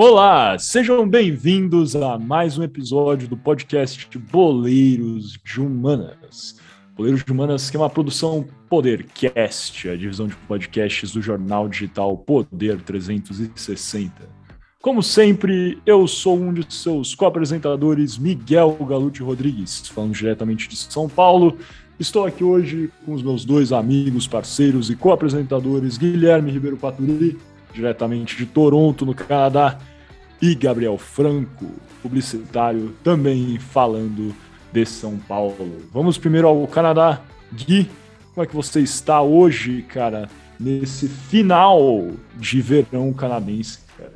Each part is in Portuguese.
Olá, sejam bem-vindos a mais um episódio do podcast Boleiros de Humanas. Boleiros de Humanas, que é uma produção Podercast, a divisão de podcasts do jornal digital Poder 360. Como sempre, eu sou um de seus co-apresentadores, Miguel Galute Rodrigues, falando diretamente de São Paulo. Estou aqui hoje com os meus dois amigos, parceiros e co-apresentadores, Guilherme Ribeiro Paturi diretamente de Toronto, no Canadá, e Gabriel Franco, publicitário, também falando de São Paulo. Vamos primeiro ao Canadá. Gui, como é que você está hoje, cara, nesse final de verão canadense, cara?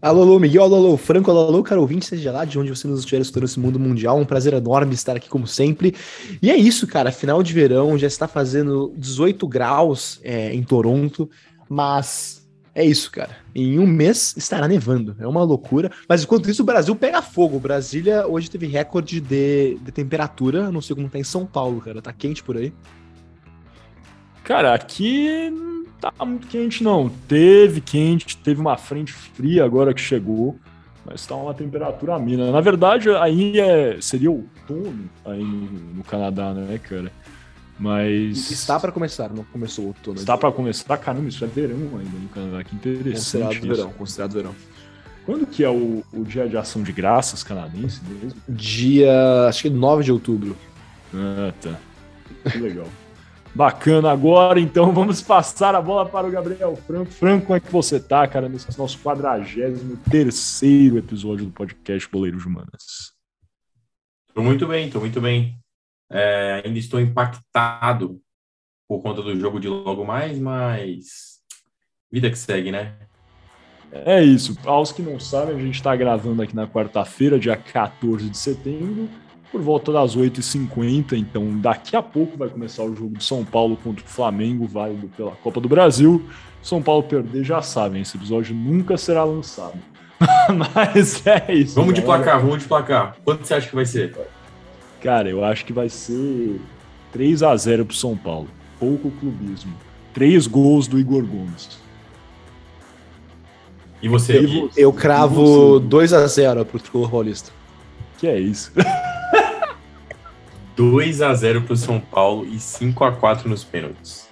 Alô, alô, Miguel, alô, alô, Franco, alô, alô, caro ouvinte, seja lá de onde você nos estiver estudando esse mundo mundial, um prazer enorme estar aqui como sempre. E é isso, cara, final de verão, já está fazendo 18 graus é, em Toronto, mas é isso, cara. Em um mês estará nevando. É uma loucura. Mas enquanto isso, o Brasil pega fogo. Brasília hoje teve recorde de, de temperatura. Não sei como tá em São Paulo, cara. Tá quente por aí. Cara, aqui não tá muito quente, não. Teve quente, teve uma frente fria agora que chegou. Mas tá uma temperatura mina. Na verdade, aí é, seria outono aí no, no Canadá, né, cara? Mas. Está para começar, não começou o outono. Está para começar? Caramba, isso é verão ainda no Canadá, que interessante. Considerado isso. verão, considerado verão. Quando que é o, o dia de ação de graças canadense mesmo? Dia. acho que 9 de outubro. Ah, tá. Que legal. Bacana, agora então vamos passar a bola para o Gabriel Franco. Franco, como é que você tá, cara, nesse nosso 43 episódio do podcast Boleiros de Humanas? Tô muito bem, tô muito bem. É, ainda estou impactado por conta do jogo de logo mais, mas vida que segue, né? É isso. Aos que não sabem, a gente está gravando aqui na quarta-feira, dia 14 de setembro, por volta das 8h50. Então, daqui a pouco vai começar o jogo de São Paulo contra o Flamengo, válido pela Copa do Brasil. São Paulo perder, já sabem, esse episódio nunca será lançado. Mas é isso. Vamos de placar, vamos de placar. Quanto você acha que vai ser? Cara, eu acho que vai ser 3 a 0 pro São Paulo. Pouco clubismo. Três gols do Igor Gomes. E você? Eu, Gui? eu cravo 2 a 0 pro Tricolor Paulista. Que é isso? 2 a 0 pro São Paulo e 5 a 4 nos pênaltis.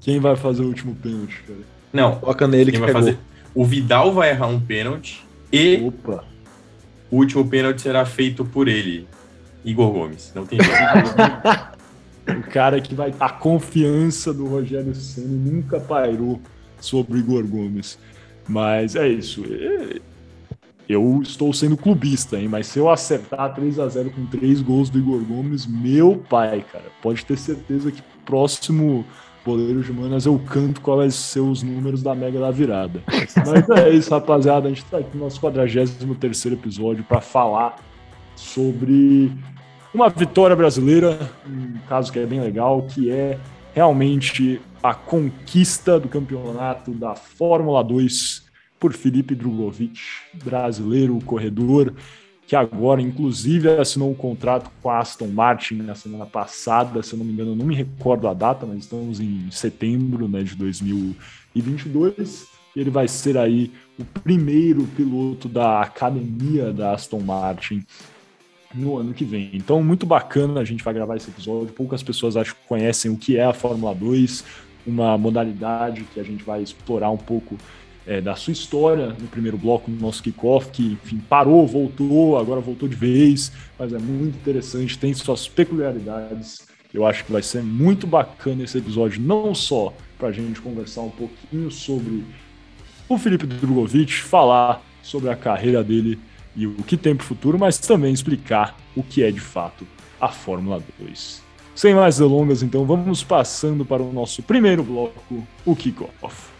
Quem vai fazer o último pênalti, cara? Não, Coloca nele quem que vai pegou. fazer? O Vidal vai errar um pênalti e Opa! o último pênalti será feito por ele, Igor Gomes. Não tem jeito. O cara que vai. A confiança do Rogério Senna nunca pairou sobre o Igor Gomes. Mas é isso. Eu estou sendo clubista, hein? Mas se eu acertar 3 a 0 com três gols do Igor Gomes, meu pai, cara, pode ter certeza que próximo Boleiro de Manas eu canto vai ser os números da Mega da Virada. Mas é isso, rapaziada. A gente tá aqui no nosso 43 episódio para falar sobre uma vitória brasileira, um caso que é bem legal, que é realmente a conquista do campeonato da Fórmula 2 por Felipe Drugovic, brasileiro corredor, que agora, inclusive, assinou um contrato com a Aston Martin na semana passada, se eu não me engano, eu não me recordo a data, mas estamos em setembro né, de 2022. E ele vai ser aí o primeiro piloto da academia da Aston Martin no ano que vem. Então, muito bacana, a gente vai gravar esse episódio. Poucas pessoas acho que conhecem o que é a Fórmula 2, uma modalidade que a gente vai explorar um pouco é, da sua história no primeiro bloco do nosso kickoff, que enfim parou, voltou, agora voltou de vez, mas é muito interessante, tem suas peculiaridades. Eu acho que vai ser muito bacana esse episódio, não só para a gente conversar um pouquinho sobre o Felipe Drogovic, falar sobre a carreira dele e o que tem para o futuro, mas também explicar o que é de fato a Fórmula 2. Sem mais delongas, então vamos passando para o nosso primeiro bloco, o kickoff.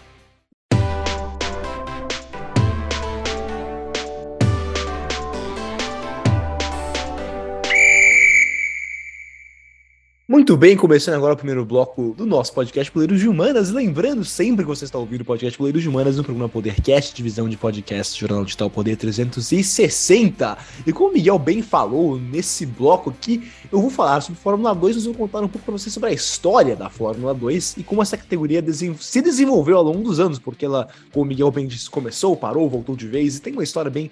Muito bem, começando agora o primeiro bloco do nosso podcast Poleiros de Humanas. Lembrando sempre que você está ouvindo o podcast Poleiros de Humanas no programa Podercast, divisão de podcast Jornal Digital Poder 360. E como o Miguel bem falou nesse bloco aqui, eu vou falar sobre Fórmula 2, mas vou contar um pouco para vocês sobre a história da Fórmula 2 e como essa categoria se desenvolveu ao longo dos anos, porque ela, como o Miguel bem disse, começou, parou, voltou de vez e tem uma história bem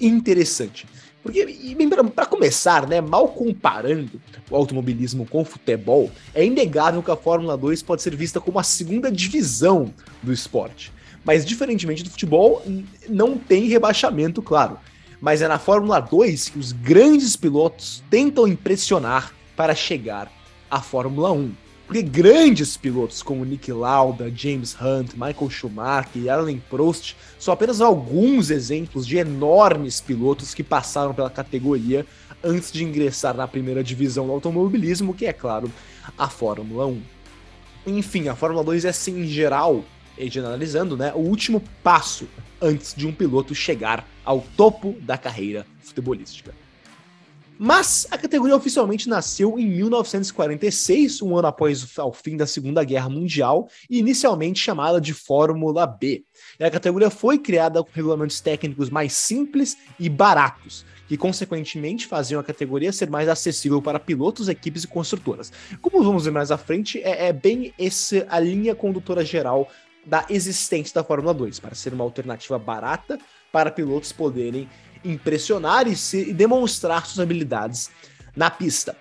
interessante. Porque, para começar, né, mal comparando o automobilismo com o futebol, é inegável que a Fórmula 2 pode ser vista como a segunda divisão do esporte. Mas, diferentemente do futebol, não tem rebaixamento, claro. Mas é na Fórmula 2 que os grandes pilotos tentam impressionar para chegar à Fórmula 1. Porque grandes pilotos como Nick Lauda, James Hunt, Michael Schumacher e Alain Prost são apenas alguns exemplos de enormes pilotos que passaram pela categoria antes de ingressar na primeira divisão do automobilismo, que é claro, a Fórmula 1. Enfim, a Fórmula 2 é assim, em geral, e generalizando, né, o último passo antes de um piloto chegar ao topo da carreira futebolística. Mas a categoria oficialmente nasceu em 1946, um ano após o fim da Segunda Guerra Mundial, e inicialmente chamada de Fórmula B. E a categoria foi criada com regulamentos técnicos mais simples e baratos, que consequentemente faziam a categoria ser mais acessível para pilotos, equipes e construtoras. Como vamos ver mais à frente, é, é bem essa a linha condutora geral da existência da Fórmula 2, para ser uma alternativa barata para pilotos poderem impressionar e, se, e demonstrar suas habilidades na pista.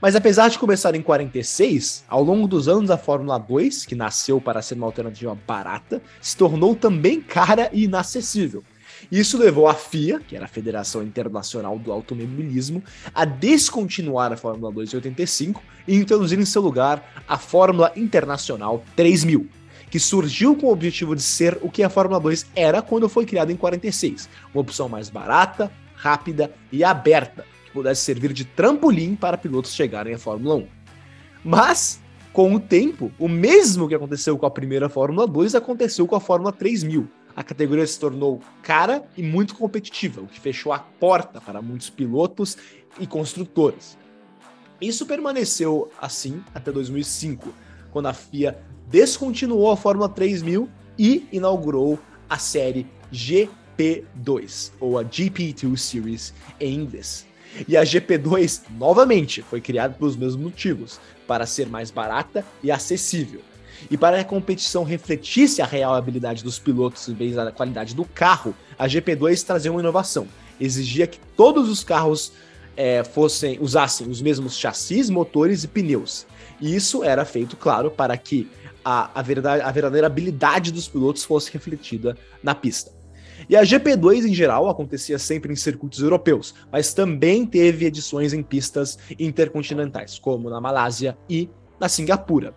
Mas apesar de começar em 46, ao longo dos anos a Fórmula 2, que nasceu para ser uma alternativa barata, se tornou também cara e inacessível. Isso levou a FIA, que era a Federação Internacional do Automobilismo, a descontinuar a Fórmula 2 em 85 e introduzir em seu lugar a Fórmula Internacional 3000 que surgiu com o objetivo de ser o que a Fórmula 2 era quando foi criada em 46, uma opção mais barata, rápida e aberta, que pudesse servir de trampolim para pilotos chegarem à Fórmula 1. Mas, com o tempo, o mesmo que aconteceu com a primeira Fórmula 2 aconteceu com a Fórmula 3000. A categoria se tornou cara e muito competitiva, o que fechou a porta para muitos pilotos e construtores. Isso permaneceu assim até 2005, quando a FIA descontinuou a Fórmula 3000 e inaugurou a série GP2, ou a GP2 Series em inglês. E a GP2, novamente, foi criada pelos mesmos motivos, para ser mais barata e acessível. E para que a competição refletisse a real habilidade dos pilotos em vez da qualidade do carro, a GP2 trazia uma inovação. Exigia que todos os carros é, fossem usassem os mesmos chassis, motores e pneus. E isso era feito, claro, para que a, a, verdade, a verdadeira habilidade dos pilotos fosse refletida na pista. E a GP2 em geral acontecia sempre em circuitos europeus, mas também teve edições em pistas intercontinentais, como na Malásia e na Singapura.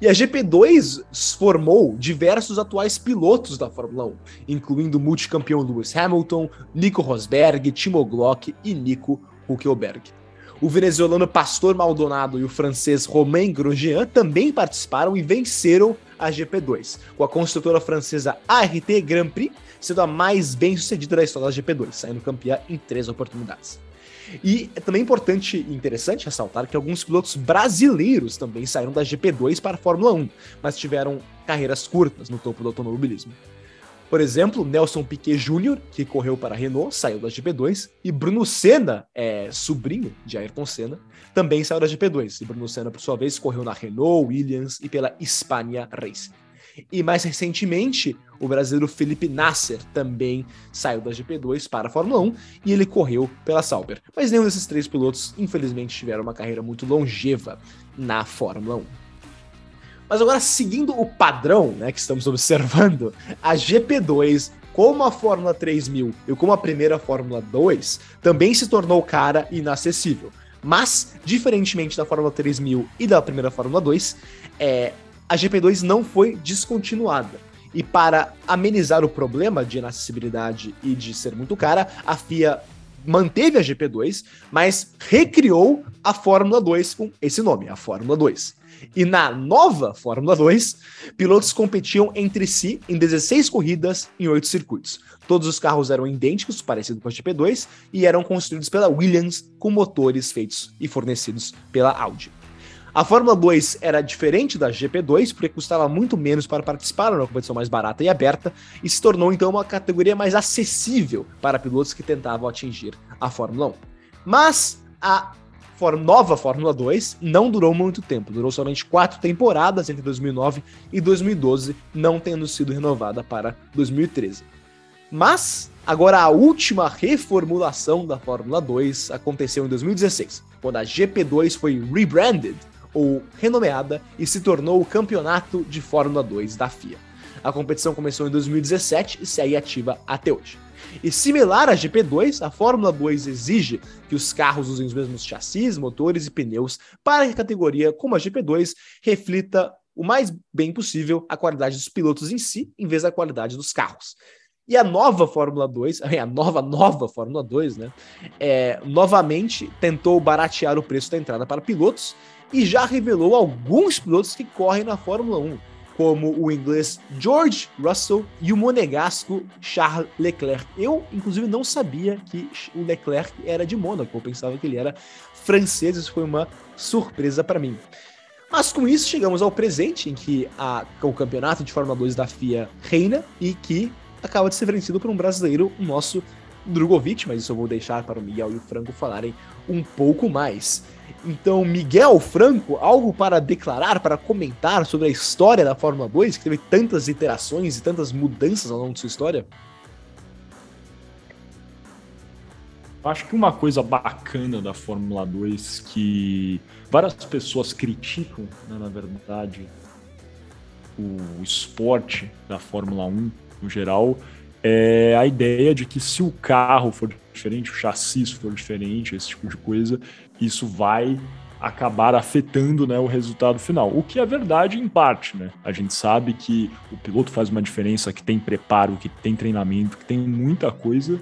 E a GP2 formou diversos atuais pilotos da Fórmula 1, incluindo o multicampeão Lewis Hamilton, Nico Rosberg, Timo Glock e Nico Huckelberg. O venezuelano Pastor Maldonado e o francês Romain Grosjean também participaram e venceram a GP2, com a construtora francesa ART Grand Prix sendo a mais bem sucedida da história da GP2, saindo campeã em três oportunidades. E é também importante e interessante ressaltar que alguns pilotos brasileiros também saíram da GP2 para a Fórmula 1, mas tiveram carreiras curtas no topo do automobilismo. Por exemplo, Nelson Piquet Jr., que correu para a Renault, saiu da GP2, e Bruno Senna, é, sobrinho de Ayrton Senna, também saiu da GP2. E Bruno Senna, por sua vez, correu na Renault, Williams e pela Hispania Racing. E mais recentemente, o brasileiro Felipe Nasser também saiu da GP2 para a Fórmula 1 e ele correu pela Sauber. Mas nenhum desses três pilotos, infelizmente, tiveram uma carreira muito longeva na Fórmula 1. Mas agora, seguindo o padrão né, que estamos observando, a GP2, como a Fórmula 3000 e como a primeira Fórmula 2, também se tornou cara e inacessível. Mas, diferentemente da Fórmula 3000 e da primeira Fórmula 2, é, a GP2 não foi descontinuada. E para amenizar o problema de inacessibilidade e de ser muito cara, a FIA manteve a GP2, mas recriou a Fórmula 2 com esse nome, a Fórmula 2. E na nova Fórmula 2, pilotos competiam entre si em 16 corridas em 8 circuitos. Todos os carros eram idênticos, parecido com a GP2, e eram construídos pela Williams com motores feitos e fornecidos pela Audi. A Fórmula 2 era diferente da GP2 porque custava muito menos para participar, era uma competição mais barata e aberta, e se tornou então uma categoria mais acessível para pilotos que tentavam atingir a Fórmula 1. Mas a nova Fórmula 2 não durou muito tempo, durou somente quatro temporadas entre 2009 e 2012, não tendo sido renovada para 2013. Mas agora a última reformulação da Fórmula 2 aconteceu em 2016, quando a GP2 foi rebranded ou renomeada e se tornou o Campeonato de Fórmula 2 da FIA. A competição começou em 2017 e segue ativa até hoje. E similar à GP2, a Fórmula 2 exige que os carros usem os mesmos chassis, motores e pneus para que a categoria, como a GP2, reflita o mais bem possível a qualidade dos pilotos em si, em vez da qualidade dos carros. E a nova Fórmula 2, a nova, nova Fórmula 2, né? É, novamente tentou baratear o preço da entrada para pilotos e já revelou alguns pilotos que correm na Fórmula 1 como o inglês George Russell e o monegasco Charles Leclerc. Eu, inclusive, não sabia que o Leclerc era de Mônaco, eu pensava que ele era francês, isso foi uma surpresa para mim. Mas com isso chegamos ao presente, em que a, o campeonato de Fórmula 2 da FIA reina e que acaba de ser vencido por um brasileiro, o nosso Drogovic, mas isso eu vou deixar para o Miguel e o Franco falarem um pouco mais. Então, Miguel Franco, algo para declarar, para comentar sobre a história da Fórmula 2, que teve tantas iterações e tantas mudanças ao longo de sua história? Acho que uma coisa bacana da Fórmula 2 que várias pessoas criticam, né, na verdade, o esporte da Fórmula 1 no geral, é a ideia de que se o carro for diferente, o chassi for diferente, esse tipo de coisa, isso vai acabar afetando né, o resultado final. O que é verdade em parte, né? A gente sabe que o piloto faz uma diferença, que tem preparo, que tem treinamento, que tem muita coisa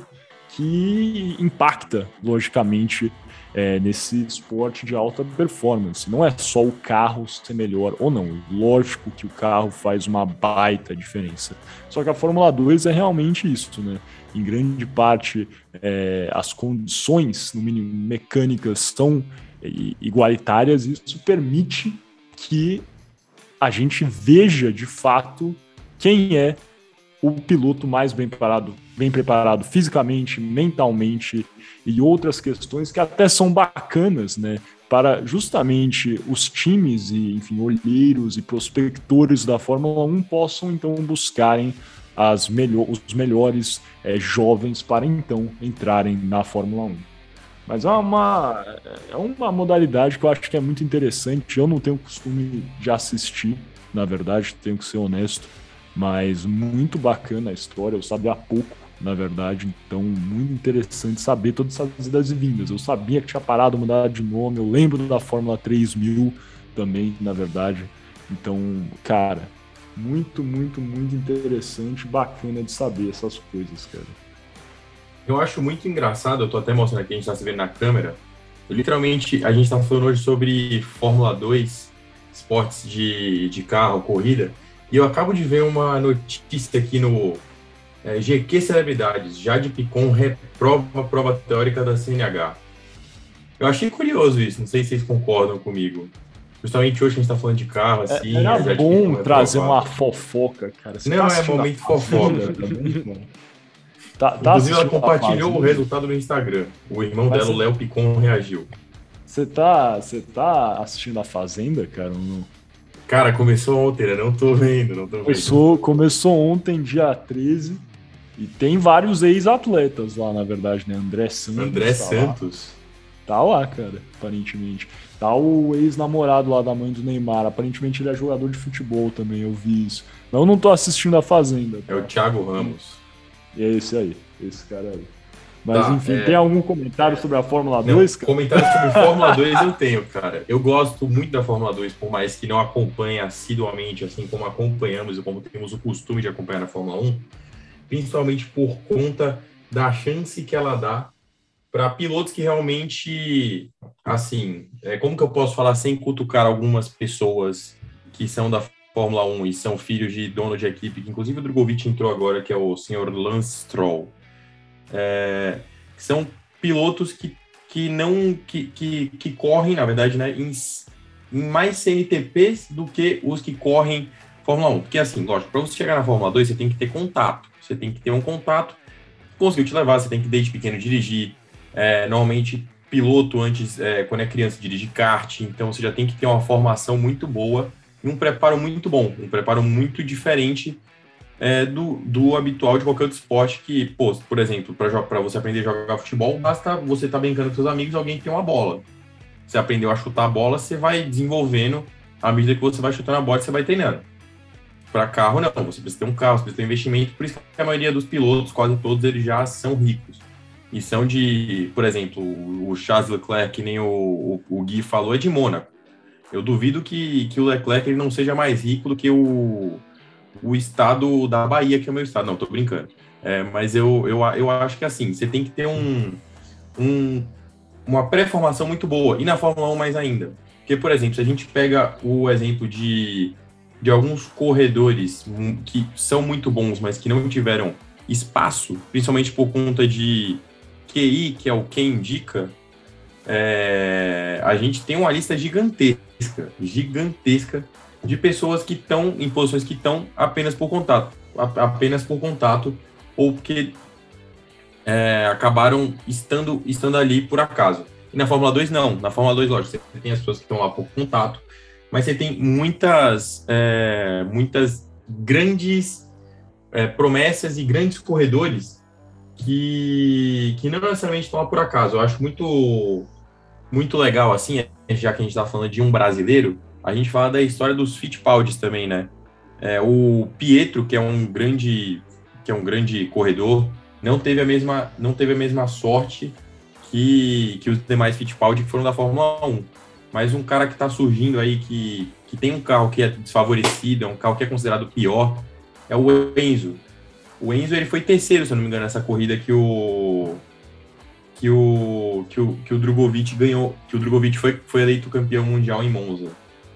que impacta, logicamente, é, nesse esporte de alta performance. Não é só o carro ser melhor ou não. Lógico que o carro faz uma baita diferença. Só que a Fórmula 2 é realmente isso, né? Em grande parte, é, as condições, no mínimo mecânicas, são igualitárias isso permite que a gente veja de fato quem é o piloto mais bem preparado, bem preparado fisicamente, mentalmente e outras questões que até são bacanas, né? Para justamente os times e, enfim, olheiros e prospectores da Fórmula 1 possam então buscarem as os melhores é, jovens para então entrarem na Fórmula 1. Mas é uma, é uma modalidade que eu acho que é muito interessante. Eu não tenho costume de assistir, na verdade, tenho que ser honesto mas muito bacana a história, eu sabia há pouco, na verdade, então muito interessante saber todas essas idas e vindas. Eu sabia que tinha parado, mudar de nome, eu lembro da Fórmula 3000 também, na verdade. Então, cara, muito, muito, muito interessante, bacana de saber essas coisas, cara. Eu acho muito engraçado, eu tô até mostrando aqui, a gente tá se vendo na câmera. Literalmente, a gente tá falando hoje sobre Fórmula 2, esportes de, de carro, corrida. E eu acabo de ver uma notícia aqui no é, GQ Celebridades. Jade Picon reprova a prova teórica da CNH. Eu achei curioso isso, não sei se vocês concordam comigo. Justamente hoje a gente tá falando de carro, é, assim. É, era bom trazer uma fofoca, cara. Você não, tá é momento fofoca. tá, tá Inclusive, ela compartilhou o resultado no Instagram. O irmão Mas dela, o Léo Picon, reagiu. Você tá, você tá assistindo a Fazenda, cara? Não? Cara, começou ontem, né? Não tô vendo, não tô vendo. Começou, começou ontem, dia 13. E tem vários ex-atletas lá, na verdade, né? André Santos. André tá Santos. Lá. Tá lá, cara, aparentemente. Tá o ex-namorado lá da mãe do Neymar. Aparentemente ele é jogador de futebol também, eu vi isso. Mas eu não tô assistindo a Fazenda. Tá? É o Thiago Ramos. E é esse aí, esse cara aí. Mas tá, enfim, é... tem algum comentário sobre a Fórmula 2? Não, comentário sobre Fórmula 2 eu tenho, cara. Eu gosto muito da Fórmula 2, por mais que não acompanhe assiduamente, assim como acompanhamos e como temos o costume de acompanhar na Fórmula 1, principalmente por conta da chance que ela dá para pilotos que realmente, assim, é, como que eu posso falar sem cutucar algumas pessoas que são da Fórmula 1 e são filhos de dono de equipe, que inclusive o Drogovic entrou agora, que é o senhor Lance Stroll é, são pilotos que, que não que, que, que correm, na verdade, né, em, em mais CNTPs do que os que correm Fórmula 1. Porque, assim, lógico, para você chegar na Fórmula 2, você tem que ter contato. Você tem que ter um contato, conseguiu te levar, você tem que desde pequeno dirigir. É, normalmente, piloto antes, é, quando é criança, dirige kart, então você já tem que ter uma formação muito boa e um preparo muito bom, um preparo muito diferente é, do, do habitual de qualquer outro esporte que, pô, por exemplo, para você aprender a jogar futebol, basta você estar tá brincando com seus amigos alguém tem uma bola. Você aprendeu a chutar a bola, você vai desenvolvendo à medida que você vai chutando a bola, você vai treinando. Para carro, não, você precisa ter um carro, você precisa ter um investimento, por isso que a maioria dos pilotos, quase todos, eles já são ricos. E são de, por exemplo, o Charles Leclerc, que nem o, o, Gui falou, é de Mônaco. Eu duvido que, que o Leclerc ele não seja mais rico do que o, o estado da Bahia, que é o meu estado. Não, tô brincando. É, mas eu, eu, eu acho que assim, você tem que ter um, um, uma pré-formação muito boa. E na Fórmula 1 mais ainda. Porque, por exemplo, se a gente pega o exemplo de, de alguns corredores que são muito bons, mas que não tiveram espaço, principalmente por conta de QI, que é o que indica, é, a gente tem uma lista gigantesca, gigantesca de pessoas que estão em posições que estão apenas por contato, apenas por contato, ou porque é, acabaram estando, estando ali por acaso. E na Fórmula 2, não. Na Fórmula 2, lógico, você tem as pessoas que estão lá por contato, mas você tem muitas, é, muitas grandes é, promessas e grandes corredores que, que não necessariamente estão por acaso. Eu acho muito, muito legal, assim, já que a gente está falando de um brasileiro, a gente fala da história dos Fittipaldis também, né? É, o Pietro, que é um grande, que é um grande corredor, não teve a mesma, não teve a mesma sorte que, que os demais Fittipaldi que foram da Fórmula 1. Mas um cara que está surgindo aí, que, que tem um carro que é desfavorecido, é um carro que é considerado pior, é o Enzo. O Enzo ele foi terceiro, se eu não me engano, nessa corrida que o que o que o, que o Drogovic ganhou, que o Drogovic foi, foi eleito campeão mundial em Monza.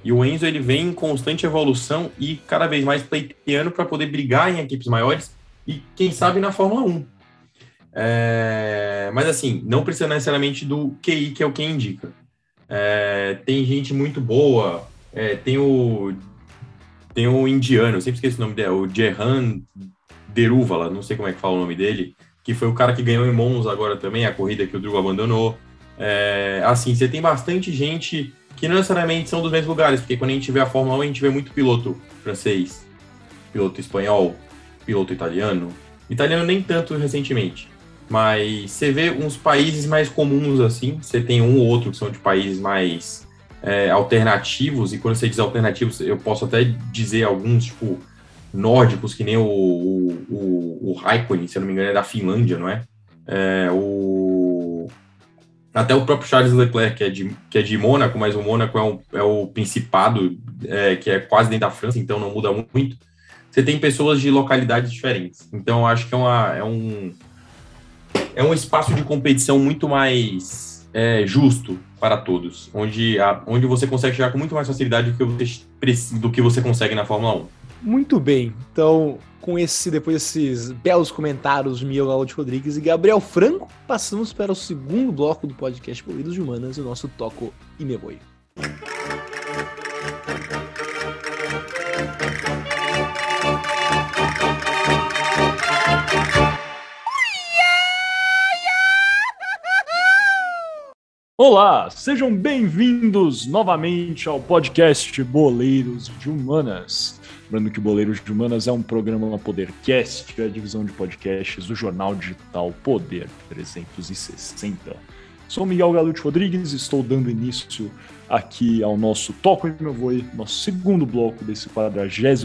E o Enzo ele vem em constante evolução e cada vez mais pleiteando para poder brigar em equipes maiores e quem sabe na Fórmula 1. É, mas assim, não precisa necessariamente do QI, que é o que indica. É, tem gente muito boa, é, tem o tem o indiano, eu sempre esqueço o nome dele, o Jehan Deruvala, não sei como é que fala o nome dele, que foi o cara que ganhou em Monza agora também, a corrida que o Drugo abandonou. É, assim, você tem bastante gente que não necessariamente são dos mesmos lugares, porque quando a gente vê a Fórmula 1, a gente vê muito piloto francês, piloto espanhol, piloto italiano. Italiano nem tanto recentemente. Mas você vê uns países mais comuns assim, você tem um ou outro que são de países mais é, alternativos, e quando você diz alternativos, eu posso até dizer alguns, tipo, nórdicos, que nem o, o, o, Raikkonen, se eu não me engano, é da Finlândia, não é? é o, até o próprio Charles Leclerc, que é de, que é de Mônaco, mas o Mônaco é, um, é o principado, é, que é quase dentro da França, então não muda muito. Você tem pessoas de localidades diferentes. Então, acho que é, uma, é um é um espaço de competição muito mais é, justo para todos, onde, a, onde você consegue chegar com muito mais facilidade do que você, do que você consegue na Fórmula 1. Muito bem, então com esse depois desses belos comentários Miguel Galo Rodrigues e Gabriel Franco, passamos para o segundo bloco do podcast Polidos de Humanas, o nosso Toco e Me. Olá, sejam bem-vindos novamente ao podcast Boleiros de Humanas. Lembrando que Boleiros de Humanas é um programa Podercast, é a divisão de podcasts do jornal digital Poder 360. Sou Miguel Galute Rodrigues, estou dando início aqui ao nosso Toco e Meu Voi, nosso segundo bloco desse 43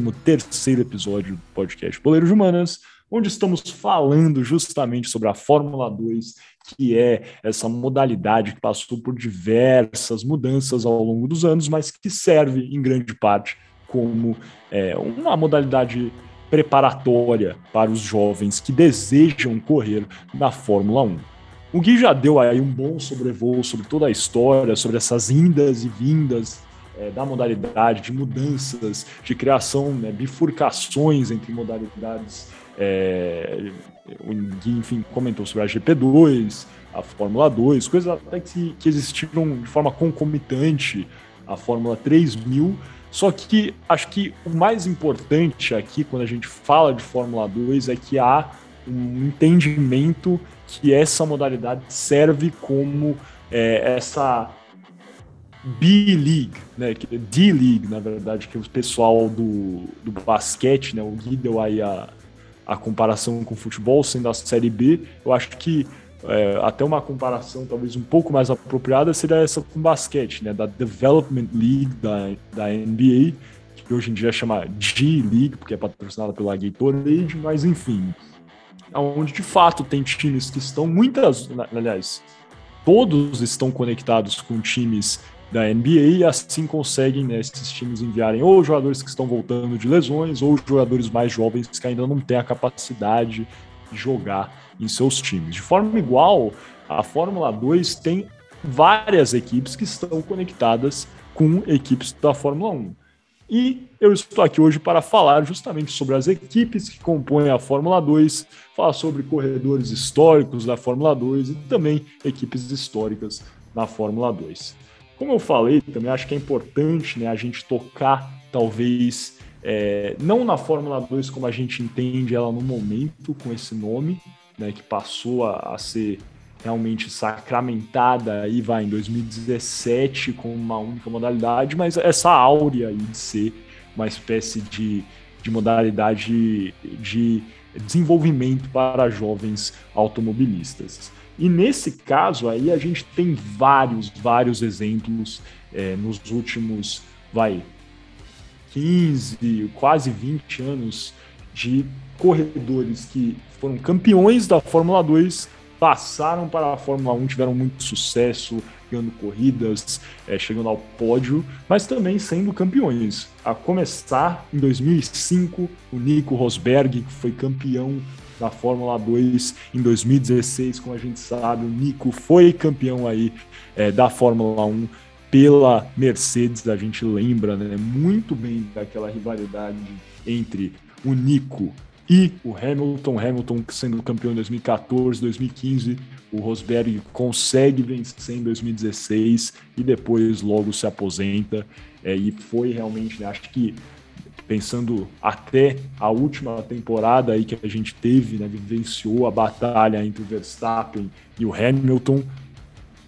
episódio do podcast Boleiros de Humanas, onde estamos falando justamente sobre a Fórmula 2 que é essa modalidade que passou por diversas mudanças ao longo dos anos, mas que serve em grande parte como é, uma modalidade preparatória para os jovens que desejam correr na Fórmula 1. O Gui já deu aí um bom sobrevoo sobre toda a história, sobre essas indas e vindas é, da modalidade, de mudanças, de criação, né, bifurcações entre modalidades é, o Gui, enfim, comentou sobre a GP2, a Fórmula 2, coisas até que, que existiram de forma concomitante a Fórmula 3000. Só que acho que o mais importante aqui, quando a gente fala de Fórmula 2, é que há um entendimento que essa modalidade serve como é, essa B-League, né, é D-League, na verdade, que é o pessoal do, do basquete, né, o Gui deu aí a, a comparação com o futebol, sendo a Série B, eu acho que é, até uma comparação talvez um pouco mais apropriada seria essa com basquete, né, da Development League da, da NBA, que hoje em dia chama G-League, porque é patrocinada pela Gatorade, mas enfim, onde de fato tem times que estão muitas, aliás, todos estão conectados com times da NBA e assim conseguem né, esses times enviarem ou jogadores que estão voltando de lesões ou jogadores mais jovens que ainda não têm a capacidade de jogar em seus times. De forma igual, a Fórmula 2 tem várias equipes que estão conectadas com equipes da Fórmula 1. E eu estou aqui hoje para falar justamente sobre as equipes que compõem a Fórmula 2, falar sobre corredores históricos da Fórmula 2 e também equipes históricas na Fórmula 2. Como eu falei, também acho que é importante né, a gente tocar, talvez, é, não na Fórmula 2 como a gente entende ela no momento, com esse nome, né, que passou a, a ser realmente sacramentada aí vai em 2017 com uma única modalidade, mas essa áurea aí de ser uma espécie de, de modalidade de desenvolvimento para jovens automobilistas. E nesse caso aí a gente tem vários, vários exemplos é, nos últimos, vai, 15, quase 20 anos de corredores que foram campeões da Fórmula 2, passaram para a Fórmula 1, tiveram muito sucesso, ganhando corridas, é, chegando ao pódio, mas também sendo campeões. A começar em 2005, o Nico Rosberg, que foi campeão da Fórmula 2 em 2016, como a gente sabe, o Nico foi campeão aí é, da Fórmula 1 pela Mercedes, a gente lembra né, muito bem daquela rivalidade entre o Nico e o Hamilton, Hamilton sendo campeão em 2014, 2015, o Rosberg consegue vencer em 2016 e depois logo se aposenta. É, e foi realmente, né, acho que pensando até a última temporada aí que a gente teve, né, vivenciou a batalha entre o Verstappen e o Hamilton,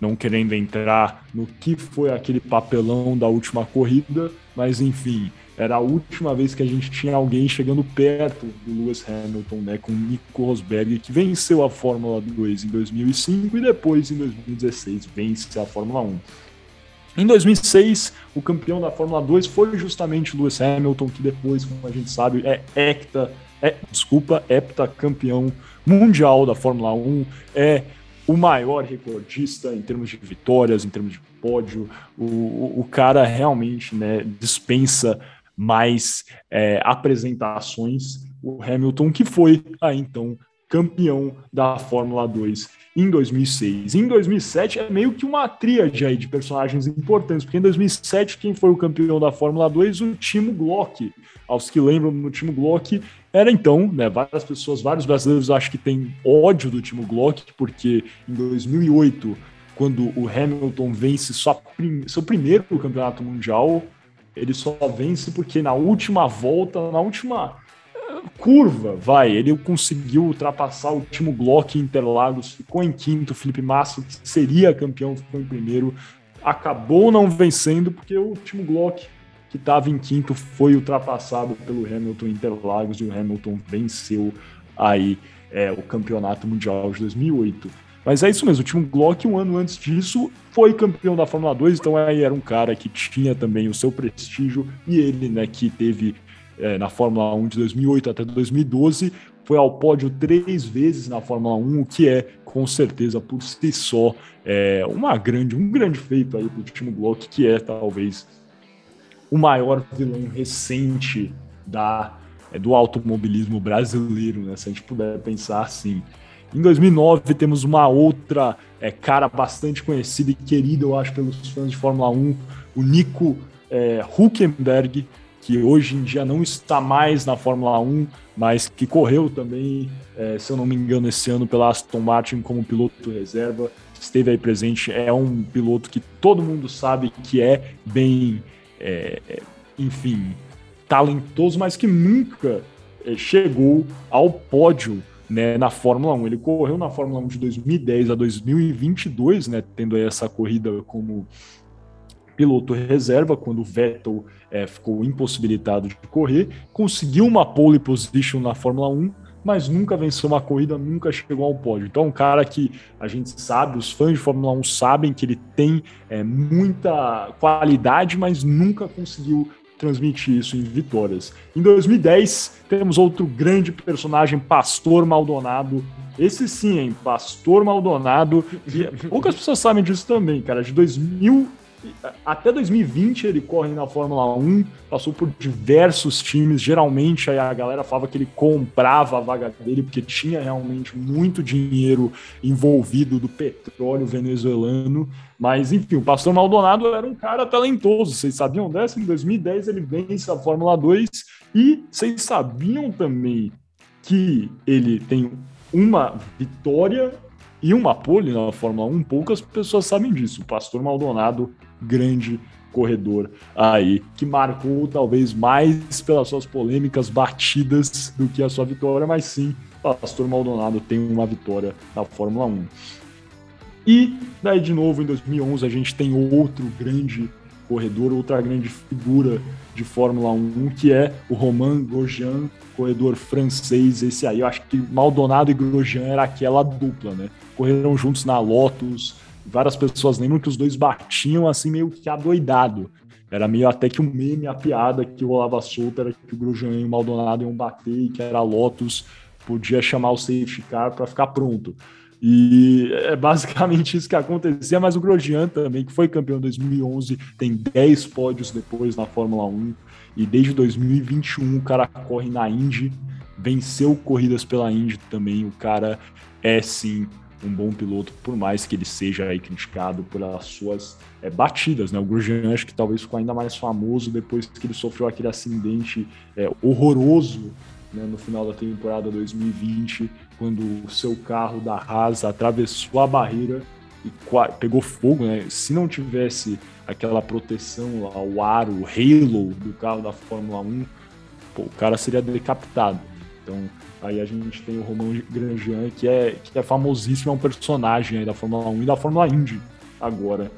não querendo entrar no que foi aquele papelão da última corrida, mas enfim, era a última vez que a gente tinha alguém chegando perto do Lewis Hamilton, né, com Nico Rosberg, que venceu a Fórmula 2 em 2005 e depois em 2016 vence a Fórmula 1. Em 2006, o campeão da Fórmula 2 foi justamente Lewis Hamilton, que depois, como a gente sabe, é hecta, é, desculpa, hepta campeão mundial da Fórmula 1, é o maior recordista em termos de vitórias, em termos de pódio. O, o, o cara realmente né, dispensa mais é, apresentações. O Hamilton, que foi aí então campeão da Fórmula 2 em 2006. Em 2007 é meio que uma tríade aí de personagens importantes, porque em 2007 quem foi o campeão da Fórmula 2? O Timo Glock. Aos que lembram do Timo Glock, era então, né, várias pessoas, vários brasileiros acho que têm ódio do Timo Glock, porque em 2008, quando o Hamilton vence sua, seu primeiro campeonato mundial, ele só vence porque na última volta, na última curva, vai. Ele conseguiu ultrapassar o Timo Glock Interlagos, ficou em quinto. Felipe Massa, que seria campeão, ficou em primeiro. Acabou não vencendo porque o Timo Glock, que estava em quinto, foi ultrapassado pelo Hamilton Interlagos e o Hamilton venceu aí é, o campeonato mundial de 2008. Mas é isso mesmo, o Timo Glock, um ano antes disso, foi campeão da Fórmula 2, então aí era um cara que tinha também o seu prestígio e ele, né, que teve é, na Fórmula 1 de 2008 até 2012, foi ao pódio três vezes na Fórmula 1, o que é, com certeza, por si só, é, uma grande, um grande feito aí para o Timo Glock, que é talvez o maior vilão recente da, é, do automobilismo brasileiro, né, se a gente puder pensar assim. Em 2009 temos uma outra é, cara bastante conhecida e querida, eu acho, pelos fãs de Fórmula 1, o Nico é, Huckenberg, que hoje em dia não está mais na Fórmula 1, mas que correu também, é, se eu não me engano, esse ano pela Aston Martin como piloto reserva, esteve aí presente, é um piloto que todo mundo sabe que é bem, é, enfim, talentoso, mas que nunca é, chegou ao pódio né, na Fórmula 1. Ele correu na Fórmula 1 de 2010 a 2022, né, tendo essa corrida como piloto reserva, quando o Vettel é, ficou impossibilitado de correr, conseguiu uma pole position na Fórmula 1, mas nunca venceu uma corrida, nunca chegou ao pódio. Então, um cara que a gente sabe, os fãs de Fórmula 1 sabem que ele tem é, muita qualidade, mas nunca conseguiu transmitir isso em vitórias. Em 2010, temos outro grande personagem, Pastor Maldonado. Esse sim, hein? Pastor Maldonado. E poucas pessoas sabem disso também, cara. De 2000 até 2020 ele corre na Fórmula 1, passou por diversos times. Geralmente a galera falava que ele comprava a vaga dele porque tinha realmente muito dinheiro envolvido do petróleo venezuelano. Mas enfim, o Pastor Maldonado era um cara talentoso. Vocês sabiam dessa? Em 2010 ele vence a Fórmula 2 e vocês sabiam também que ele tem uma vitória e uma pole na Fórmula 1, poucas pessoas sabem disso. O Pastor Maldonado grande corredor aí, que marcou talvez mais pelas suas polêmicas batidas do que a sua vitória, mas sim, Pastor Maldonado tem uma vitória na Fórmula 1. E daí de novo em 2011 a gente tem outro grande corredor, outra grande figura de Fórmula 1, que é o Romain Grosjean, corredor francês. Esse aí, eu acho que Maldonado e Grosjean era aquela dupla, né? Correram juntos na Lotus, várias pessoas lembram que os dois batiam assim meio que adoidado. Era meio até que um meme, a piada que rolava solta era que o Grosjean e o Maldonado iam bater e que era Lotus, podia chamar o safety car para ficar pronto. E é basicamente isso que acontecia, mas o Grosjean também, que foi campeão em 2011, tem 10 pódios depois na Fórmula 1, e desde 2021 o cara corre na Indy, venceu corridas pela Indy também, o cara é sim um bom piloto, por mais que ele seja aí criticado pelas suas é, batidas, né? O Grosjean acho que talvez ficou ainda mais famoso depois que ele sofreu aquele acidente é, horroroso né, no final da temporada 2020, quando o seu carro da Haas atravessou a barreira e pegou fogo, né? Se não tivesse aquela proteção lá, o aro, o halo do carro da Fórmula 1, pô, o cara seria decapitado. Então, Aí a gente tem o Romain Grosjean, que é, que é famosíssimo, é um personagem da Fórmula 1 e da Fórmula Indy agora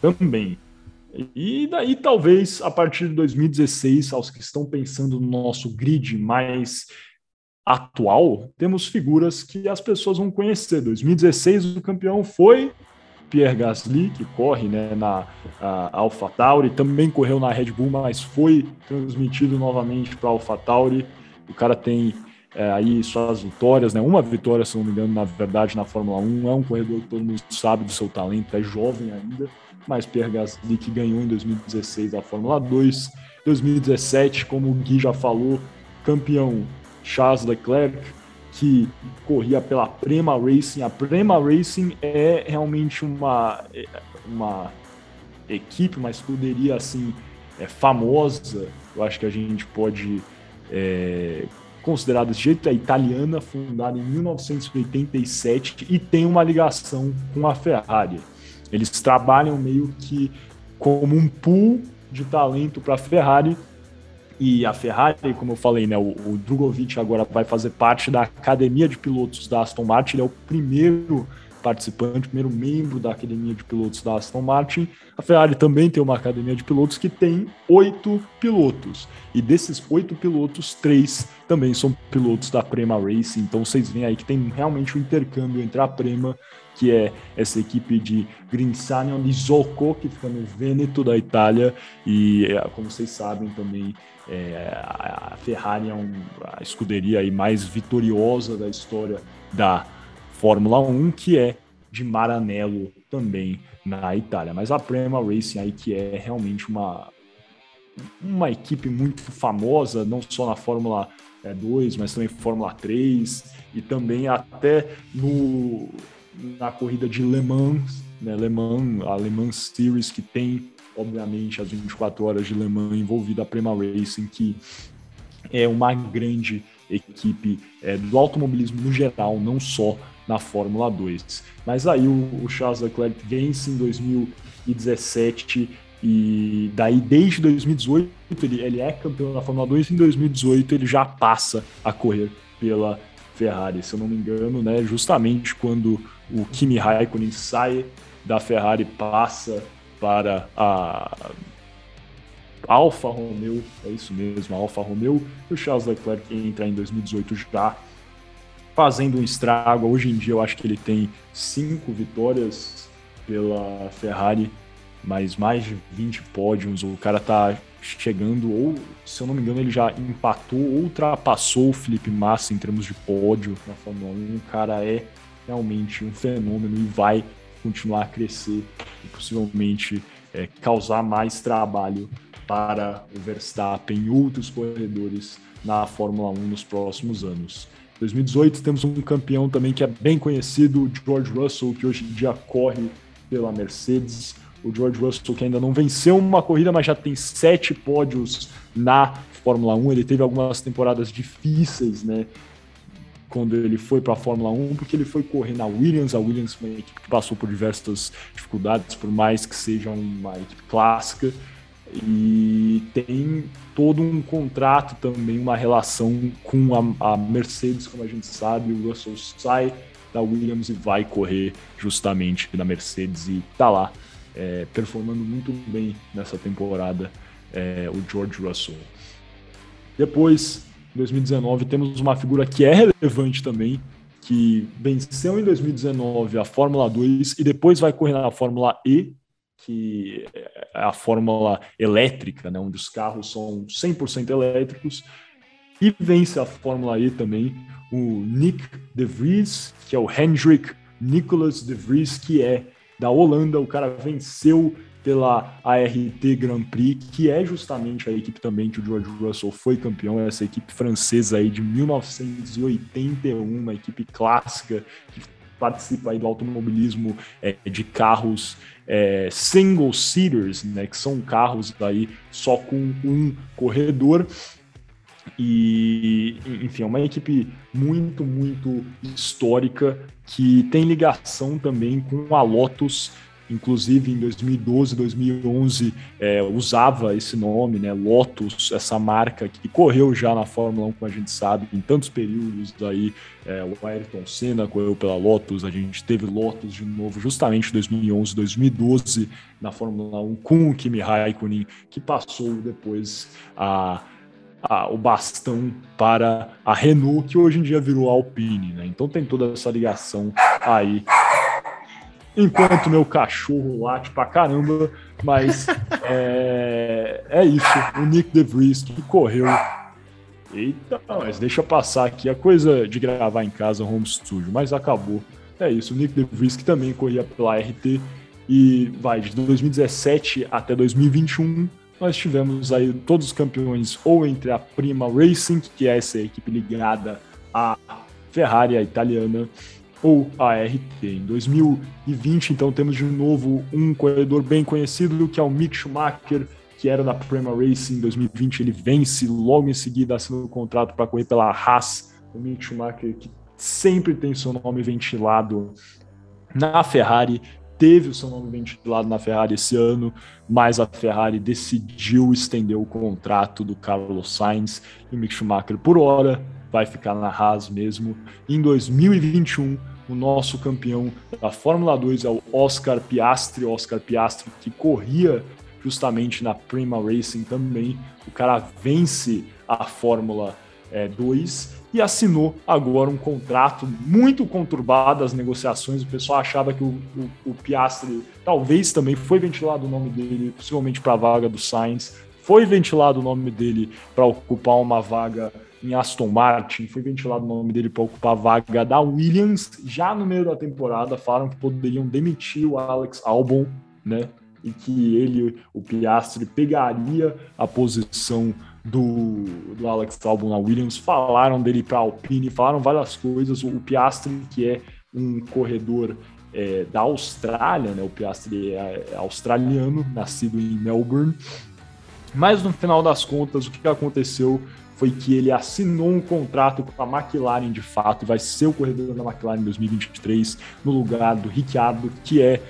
também. E daí, talvez, a partir de 2016, aos que estão pensando no nosso grid mais atual, temos figuras que as pessoas vão conhecer. 2016, o campeão foi Pierre Gasly, que corre né, na AlphaTauri, também correu na Red Bull, mas foi transmitido novamente para a AlphaTauri. O cara tem é, aí suas vitórias, né? Uma vitória, se não me engano, na verdade, na Fórmula 1. É um corredor que todo mundo sabe do seu talento, é jovem ainda, mas Pierre Gasly que ganhou em 2016 a Fórmula 2. 2017, como o Gui já falou, campeão Charles Leclerc, que corria pela Prema Racing. A Prema Racing é realmente uma, uma equipe, uma escuderia assim, é famosa. Eu acho que a gente pode é, considerada desse jeito, é italiana, fundada em 1987 e tem uma ligação com a Ferrari. Eles trabalham meio que como um pool de talento para a Ferrari. E a Ferrari, como eu falei, né, o, o Drogovic agora vai fazer parte da academia de pilotos da Aston Martin. Ele é o primeiro participante, primeiro membro da academia de pilotos da Aston Martin. A Ferrari também tem uma academia de pilotos que tem oito pilotos. E desses oito pilotos, três também são pilotos da Prema Racing. Então vocês veem aí que tem realmente um intercâmbio entre a Prema, que é essa equipe de Grinsanion de Zocco, que fica no Vêneto da Itália, e é, como vocês sabem também é, a Ferrari é um, a escuderia aí mais vitoriosa da história da Fórmula 1, que é de Maranello também na Itália. Mas a Prema Racing aí que é realmente uma, uma equipe muito famosa, não só na Fórmula 2, mas também Fórmula 3 e também até no, na corrida de Le Mans, né, Le Mans, a Le Mans Series que tem obviamente as 24 horas de Le Mans envolvida a Prema Racing que é uma grande equipe é, do automobilismo no geral, não só na Fórmula 2. Mas aí o, o Charles Leclerc vence em 2017 e daí desde 2018 ele, ele é campeão da Fórmula 2 e em 2018 ele já passa a correr pela Ferrari, se eu não me engano, né? Justamente quando o Kimi Raikkonen sai da Ferrari passa para a Alfa Romeo, é isso mesmo, a Alfa Romeo, o Charles Leclerc entra em 2018 já fazendo um estrago. Hoje em dia eu acho que ele tem cinco vitórias pela Ferrari, mas mais de 20 pódios. O cara tá chegando, ou se eu não me engano, ele já empatou ou ultrapassou o Felipe Massa em termos de pódio na Fórmula 1. O cara é realmente um fenômeno e vai continuar a crescer e possivelmente é, causar mais trabalho para o Verstappen e outros corredores na Fórmula 1 nos próximos anos. 2018 temos um campeão também que é bem conhecido, o George Russell, que hoje em dia corre pela Mercedes. O George Russell que ainda não venceu uma corrida, mas já tem sete pódios na Fórmula 1. Ele teve algumas temporadas difíceis, né? Quando ele foi para a Fórmula 1, porque ele foi correr na Williams. A Williams foi uma equipe que passou por diversas dificuldades, por mais que seja uma equipe clássica e tem todo um contrato também, uma relação com a, a, Mercedes, como a gente sabe, o Russell sai da Williams e vai correr justamente na Mercedes e tá lá é, performando muito bem nessa temporada é, o George Russell. Depois, em 2019, temos uma figura que é relevante também, que venceu em 2019 a Fórmula 2 e depois vai correr na Fórmula E, que é a fórmula elétrica, né, onde os carros são 100% elétricos, e vence a Fórmula E também o Nick De Vries, que é o Hendrik Nicholas De Vries, que é da Holanda. O cara venceu pela ART Grand Prix, que é justamente a equipe também que o George Russell foi campeão, essa equipe francesa aí de 1981, uma equipe clássica que participa aí do automobilismo é, de carros é, single seaters, né, que são carros aí só com um corredor. E, enfim, é uma equipe muito, muito histórica que tem ligação também com a Lotus, inclusive em 2012, 2011, é, usava esse nome, né, Lotus, essa marca que correu já na Fórmula 1, como a gente sabe, em tantos períodos aí, é, o Ayrton Senna correu pela Lotus, a gente teve Lotus de novo justamente em 2011, 2012 na Fórmula 1 com o Kimi Raikkonen, que passou depois a o bastão para a Renault, que hoje em dia virou a Alpine, né? Então tem toda essa ligação aí enquanto meu cachorro late pra caramba, mas é, é isso. O Nick DeVries que correu. Eita, mas deixa passar aqui a coisa de gravar em casa, home studio, mas acabou. É isso, o Nick DeVries que também corria pela RT e vai de 2017 até 2021 nós tivemos aí todos os campeões ou entre a Prima Racing, que é essa equipe ligada à Ferrari, a italiana, ou ART. Em 2020, então, temos de novo um corredor bem conhecido, que é o Mick Schumacher, que era da Prema Racing. Em 2020, ele vence, logo em seguida assina o contrato para correr pela Haas. O Mick Schumacher, que sempre tem seu nome ventilado na Ferrari, teve o seu nome ventilado na Ferrari esse ano, mas a Ferrari decidiu estender o contrato do Carlos Sainz e o Mick Schumacher, por hora, vai ficar na Haas mesmo. Em 2021, o nosso campeão da Fórmula 2 é o Oscar Piastri, Oscar Piastri que corria justamente na Prima Racing também. O cara vence a Fórmula é, 2 e assinou agora um contrato muito conturbado as negociações. O pessoal achava que o, o, o Piastri talvez também foi ventilado o nome dele, possivelmente para a vaga do Sainz. Foi ventilado o nome dele para ocupar uma vaga em Aston Martin, foi ventilado o nome dele para ocupar a vaga da Williams. Já no meio da temporada, falaram que poderiam demitir o Alex Albon, né? E que ele, o Piastri, pegaria a posição do, do Alex Albon na Williams. Falaram dele para a Alpine, falaram várias coisas. O Piastri, que é um corredor é, da Austrália, né? O Piastri é, é australiano, nascido em Melbourne. Mas no final das contas, o que aconteceu foi que ele assinou um contrato com a McLaren de fato e vai ser o corredor da McLaren em 2023 no lugar do Ricciardo, que é,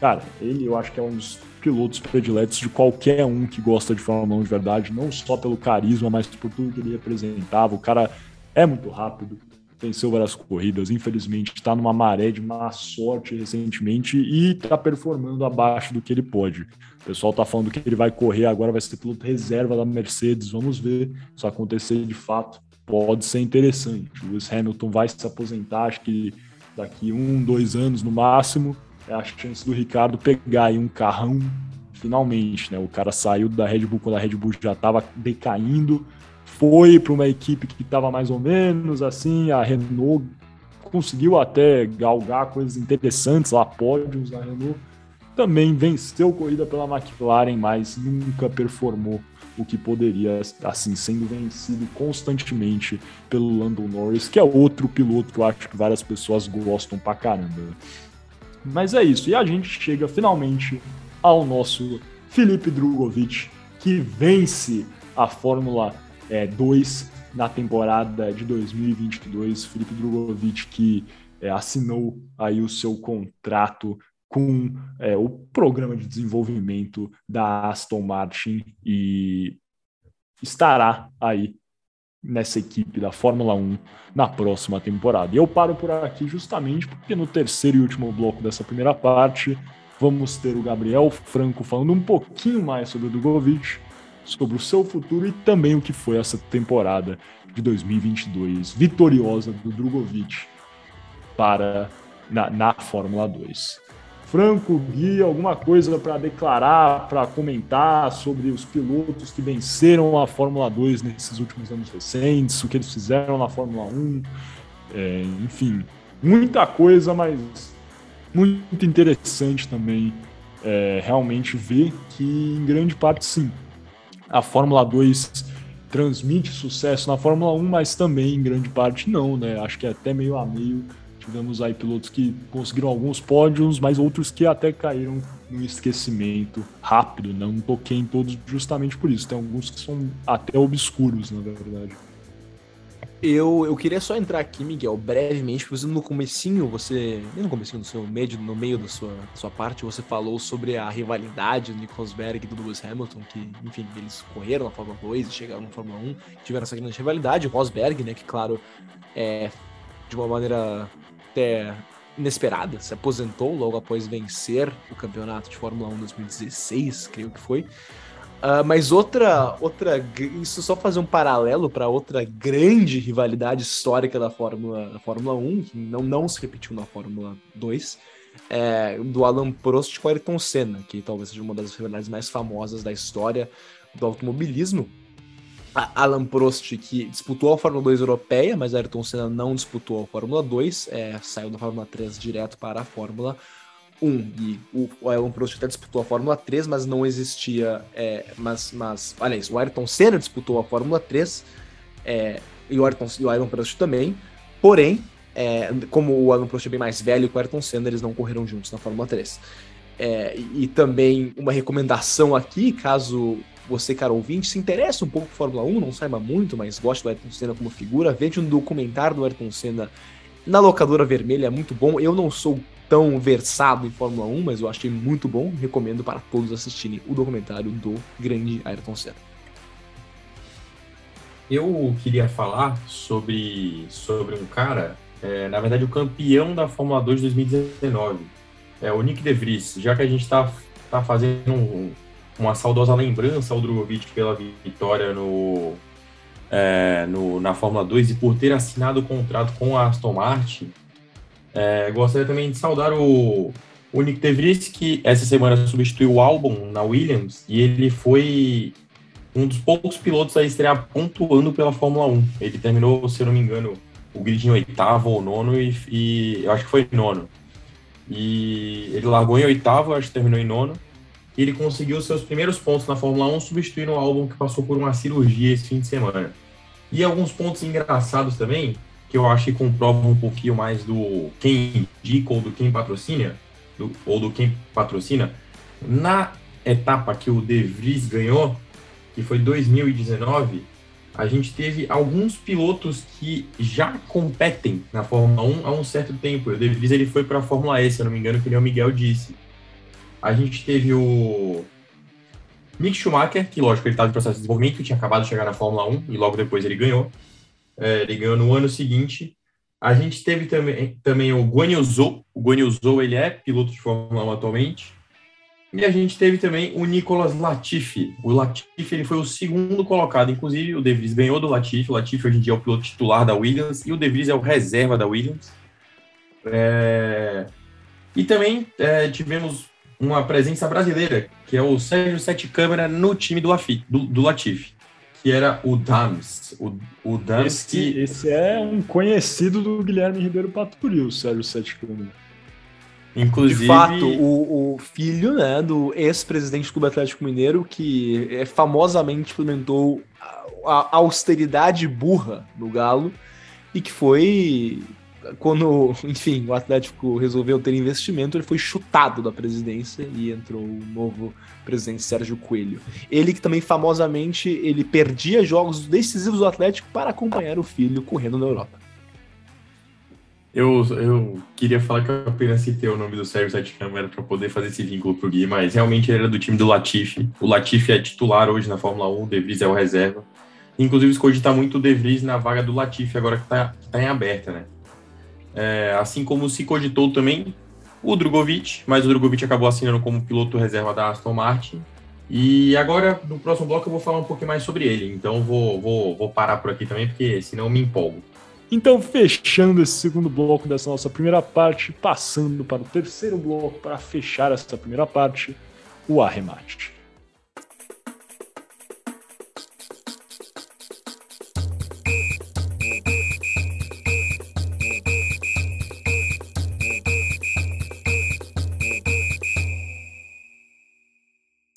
cara, ele eu acho que é um dos pilotos prediletos de qualquer um que gosta de Fórmula 1 de verdade, não só pelo carisma, mas por tudo que ele representava. O cara é muito rápido, venceu várias corridas, infelizmente está numa maré de má sorte recentemente e está performando abaixo do que ele pode. O pessoal está falando que ele vai correr agora, vai ser piloto reserva da Mercedes, vamos ver se acontecer de fato. Pode ser interessante. O Lewis Hamilton vai se aposentar, acho que daqui um, dois anos no máximo. É a chance do Ricardo pegar aí um carrão finalmente, né? O cara saiu da Red Bull quando a Red Bull já estava decaindo, foi para uma equipe que estava mais ou menos assim, a Renault conseguiu até galgar coisas interessantes lá, pódios na Renault. Também venceu corrida pela McLaren, mas nunca performou o que poderia, assim, sendo vencido constantemente pelo Lando Norris, que é outro piloto que eu acho que várias pessoas gostam pra caramba. Mas é isso, e a gente chega finalmente ao nosso Felipe Drogovic, que vence a Fórmula é, 2 na temporada de 2022. Felipe Drogovic que é, assinou aí o seu contrato com é, o programa de desenvolvimento da Aston Martin e estará aí nessa equipe da Fórmula 1 na próxima temporada. E eu paro por aqui justamente porque no terceiro e último bloco dessa primeira parte vamos ter o Gabriel Franco falando um pouquinho mais sobre o Drogovic sobre o seu futuro e também o que foi essa temporada de 2022 vitoriosa do Drogovic para na, na Fórmula 2. Franco, Gui, alguma coisa para declarar, para comentar sobre os pilotos que venceram a Fórmula 2 nesses últimos anos recentes, o que eles fizeram na Fórmula 1, é, enfim, muita coisa, mas muito interessante também é, realmente ver que, em grande parte, sim, a Fórmula 2 transmite sucesso na Fórmula 1, mas também em grande parte não, né? Acho que é até meio a meio. Tivemos aí pilotos que conseguiram alguns pódios, mas outros que até caíram no esquecimento rápido, né? não toquei em todos justamente por isso. Tem alguns que são até obscuros, na verdade. Eu, eu queria só entrar aqui, Miguel, brevemente, porque no comecinho, você, no comecinho do seu meio, no meio da sua, sua parte, você falou sobre a rivalidade do Nick Rosberg e do Lewis Hamilton, que, enfim, eles correram na Fórmula 2 e chegaram na Fórmula 1, tiveram essa grande rivalidade. O Rosberg, né, que, claro, é, de uma maneira até inesperada, se aposentou logo após vencer o campeonato de Fórmula 1 2016, creio que foi. Uh, mas outra, outra, isso só fazer um paralelo para outra grande rivalidade histórica da Fórmula, da Fórmula 1, que não, não se repetiu na Fórmula 2, é, do Alan Prost com Ayrton Senna, que talvez seja uma das rivalidades mais famosas da história do automobilismo. A Alan Prost, que disputou a Fórmula 2 europeia, mas Ayrton Senna não disputou a Fórmula 2, é, saiu da Fórmula 3 direto para a Fórmula 1. E o, Alan Prost até disputou a Fórmula 3, mas não existia. É, mas, mas, aliás, o Ayrton Senna disputou a Fórmula 3 é, e, o Ayrton, e o Alan Prost também. Porém, é, como o Alan Prost é bem mais velho que o Ayrton Senna, eles não correram juntos na Fórmula 3. É, e, e, também uma recomendação aqui, caso você, cara ouvinte, se interesse um pouco por Fórmula 1, não saiba muito, mas goste do Ayrton Senna como figura, veja um documentário do Ayrton Senna na locadora vermelha, é muito bom. Eu não sou tão versado em Fórmula 1, mas eu achei muito bom. Recomendo para todos assistirem o documentário do grande Ayrton Senna. Eu queria falar sobre, sobre um cara, é, na verdade, o campeão da Fórmula 2 de 2019, é o Nick De Vries. Já que a gente está tá fazendo um, uma saudosa lembrança ao Drogovic pela vitória no, é, no, na Fórmula 2 e por ter assinado o contrato com a Aston Martin, é, gostaria também de saudar o, o Nick DeVries, que essa semana substituiu o álbum na Williams e ele foi um dos poucos pilotos a estrear pontuando pela Fórmula 1. Ele terminou, se eu não me engano, o grid em oitavo ou nono e, e eu acho que foi nono. E ele largou em oitavo, acho que terminou em nono. E ele conseguiu seus primeiros pontos na Fórmula 1 substituindo o álbum que passou por uma cirurgia esse fim de semana. E alguns pontos engraçados também, que eu acho que comprova um pouquinho mais do quem indica ou do quem patrocina, do, ou do quem patrocina. Na etapa que o De Vries ganhou, que foi 2019, a gente teve alguns pilotos que já competem na Fórmula 1 há um certo tempo. O De Vries ele foi para a Fórmula E, se eu não me engano, que nem o Miguel disse. A gente teve o Mick Schumacher, que lógico, ele estava em processo de desenvolvimento, tinha acabado de chegar na Fórmula 1 e logo depois ele ganhou. É, ele ganhou no ano seguinte. A gente teve também, também o Guan Yu Zhou. O Guan Yu Zhou, ele é piloto de Fórmula 1 atualmente. E a gente teve também o Nicolas Latifi. O Latifi ele foi o segundo colocado, inclusive o De Vries ganhou do Latifi. O Latifi hoje em dia é o piloto titular da Williams e o De Vries é o reserva da Williams. É... E também é, tivemos uma presença brasileira, que é o Sérgio Sete Câmara no time do, Lafi, do, do Latifi, que era o Dams. O, o Dams esse, que... esse é um conhecido do Guilherme Ribeiro Paturi, o Sérgio Sete Câmara. Inclusive... De fato, o, o filho né, do ex-presidente do Clube Atlético Mineiro, que é, famosamente implementou a, a austeridade burra no Galo, e que foi quando, enfim, o Atlético resolveu ter investimento, ele foi chutado da presidência e entrou o novo presidente Sérgio Coelho. Ele que também famosamente ele perdia jogos decisivos do Atlético para acompanhar o filho correndo na Europa. Eu, eu queria falar que eu apenas citei o nome do Sérgio Sete Câmara para poder fazer esse vínculo pro Gui, mas realmente ele era do time do Latifi. O Latifi é titular hoje na Fórmula 1, o De Vries é o reserva. Inclusive, se cogita muito o De Vries na vaga do Latifi, agora que está tá em aberta, né? É, assim como se cogitou também o Drogovic, mas o Drogovic acabou assinando como piloto reserva da Aston Martin. E agora, no próximo bloco, eu vou falar um pouquinho mais sobre ele. Então, vou, vou, vou parar por aqui também, porque senão eu me empolgo. Então, fechando esse segundo bloco dessa nossa primeira parte, passando para o terceiro bloco para fechar essa primeira parte, o arremate.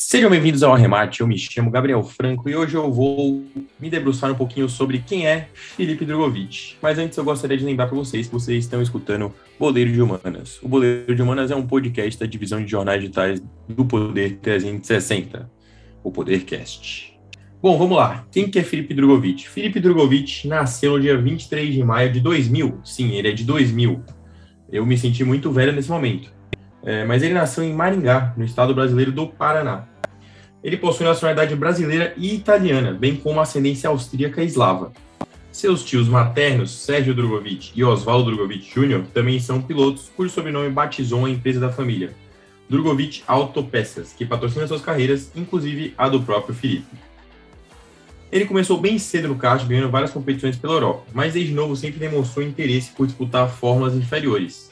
Sejam bem-vindos ao Arremate, eu me chamo Gabriel Franco e hoje eu vou me debruçar um pouquinho sobre quem é Felipe Drogovic. Mas antes eu gostaria de lembrar para vocês que vocês estão escutando Boleiro de Humanas. O Boleiro de Humanas é um podcast da divisão de jornais digitais do Poder 360, o Podercast. Bom, vamos lá. Quem que é Felipe Drogovic? Felipe Drogovic nasceu no dia 23 de maio de 2000. Sim, ele é de 2000. Eu me senti muito velho nesse momento. É, mas ele nasceu em Maringá, no estado brasileiro do Paraná. Ele possui nacionalidade brasileira e italiana, bem como ascendência austríaca e eslava. Seus tios maternos, Sérgio Drogovic e Oswaldo Drogovic Jr., também são pilotos, cujo sobrenome batizou a empresa da família, Drogovic Autopeças, que patrocina suas carreiras, inclusive a do próprio Felipe. Ele começou bem cedo no kart, ganhando várias competições pela Europa, mas desde novo sempre demonstrou interesse por disputar fórmulas inferiores.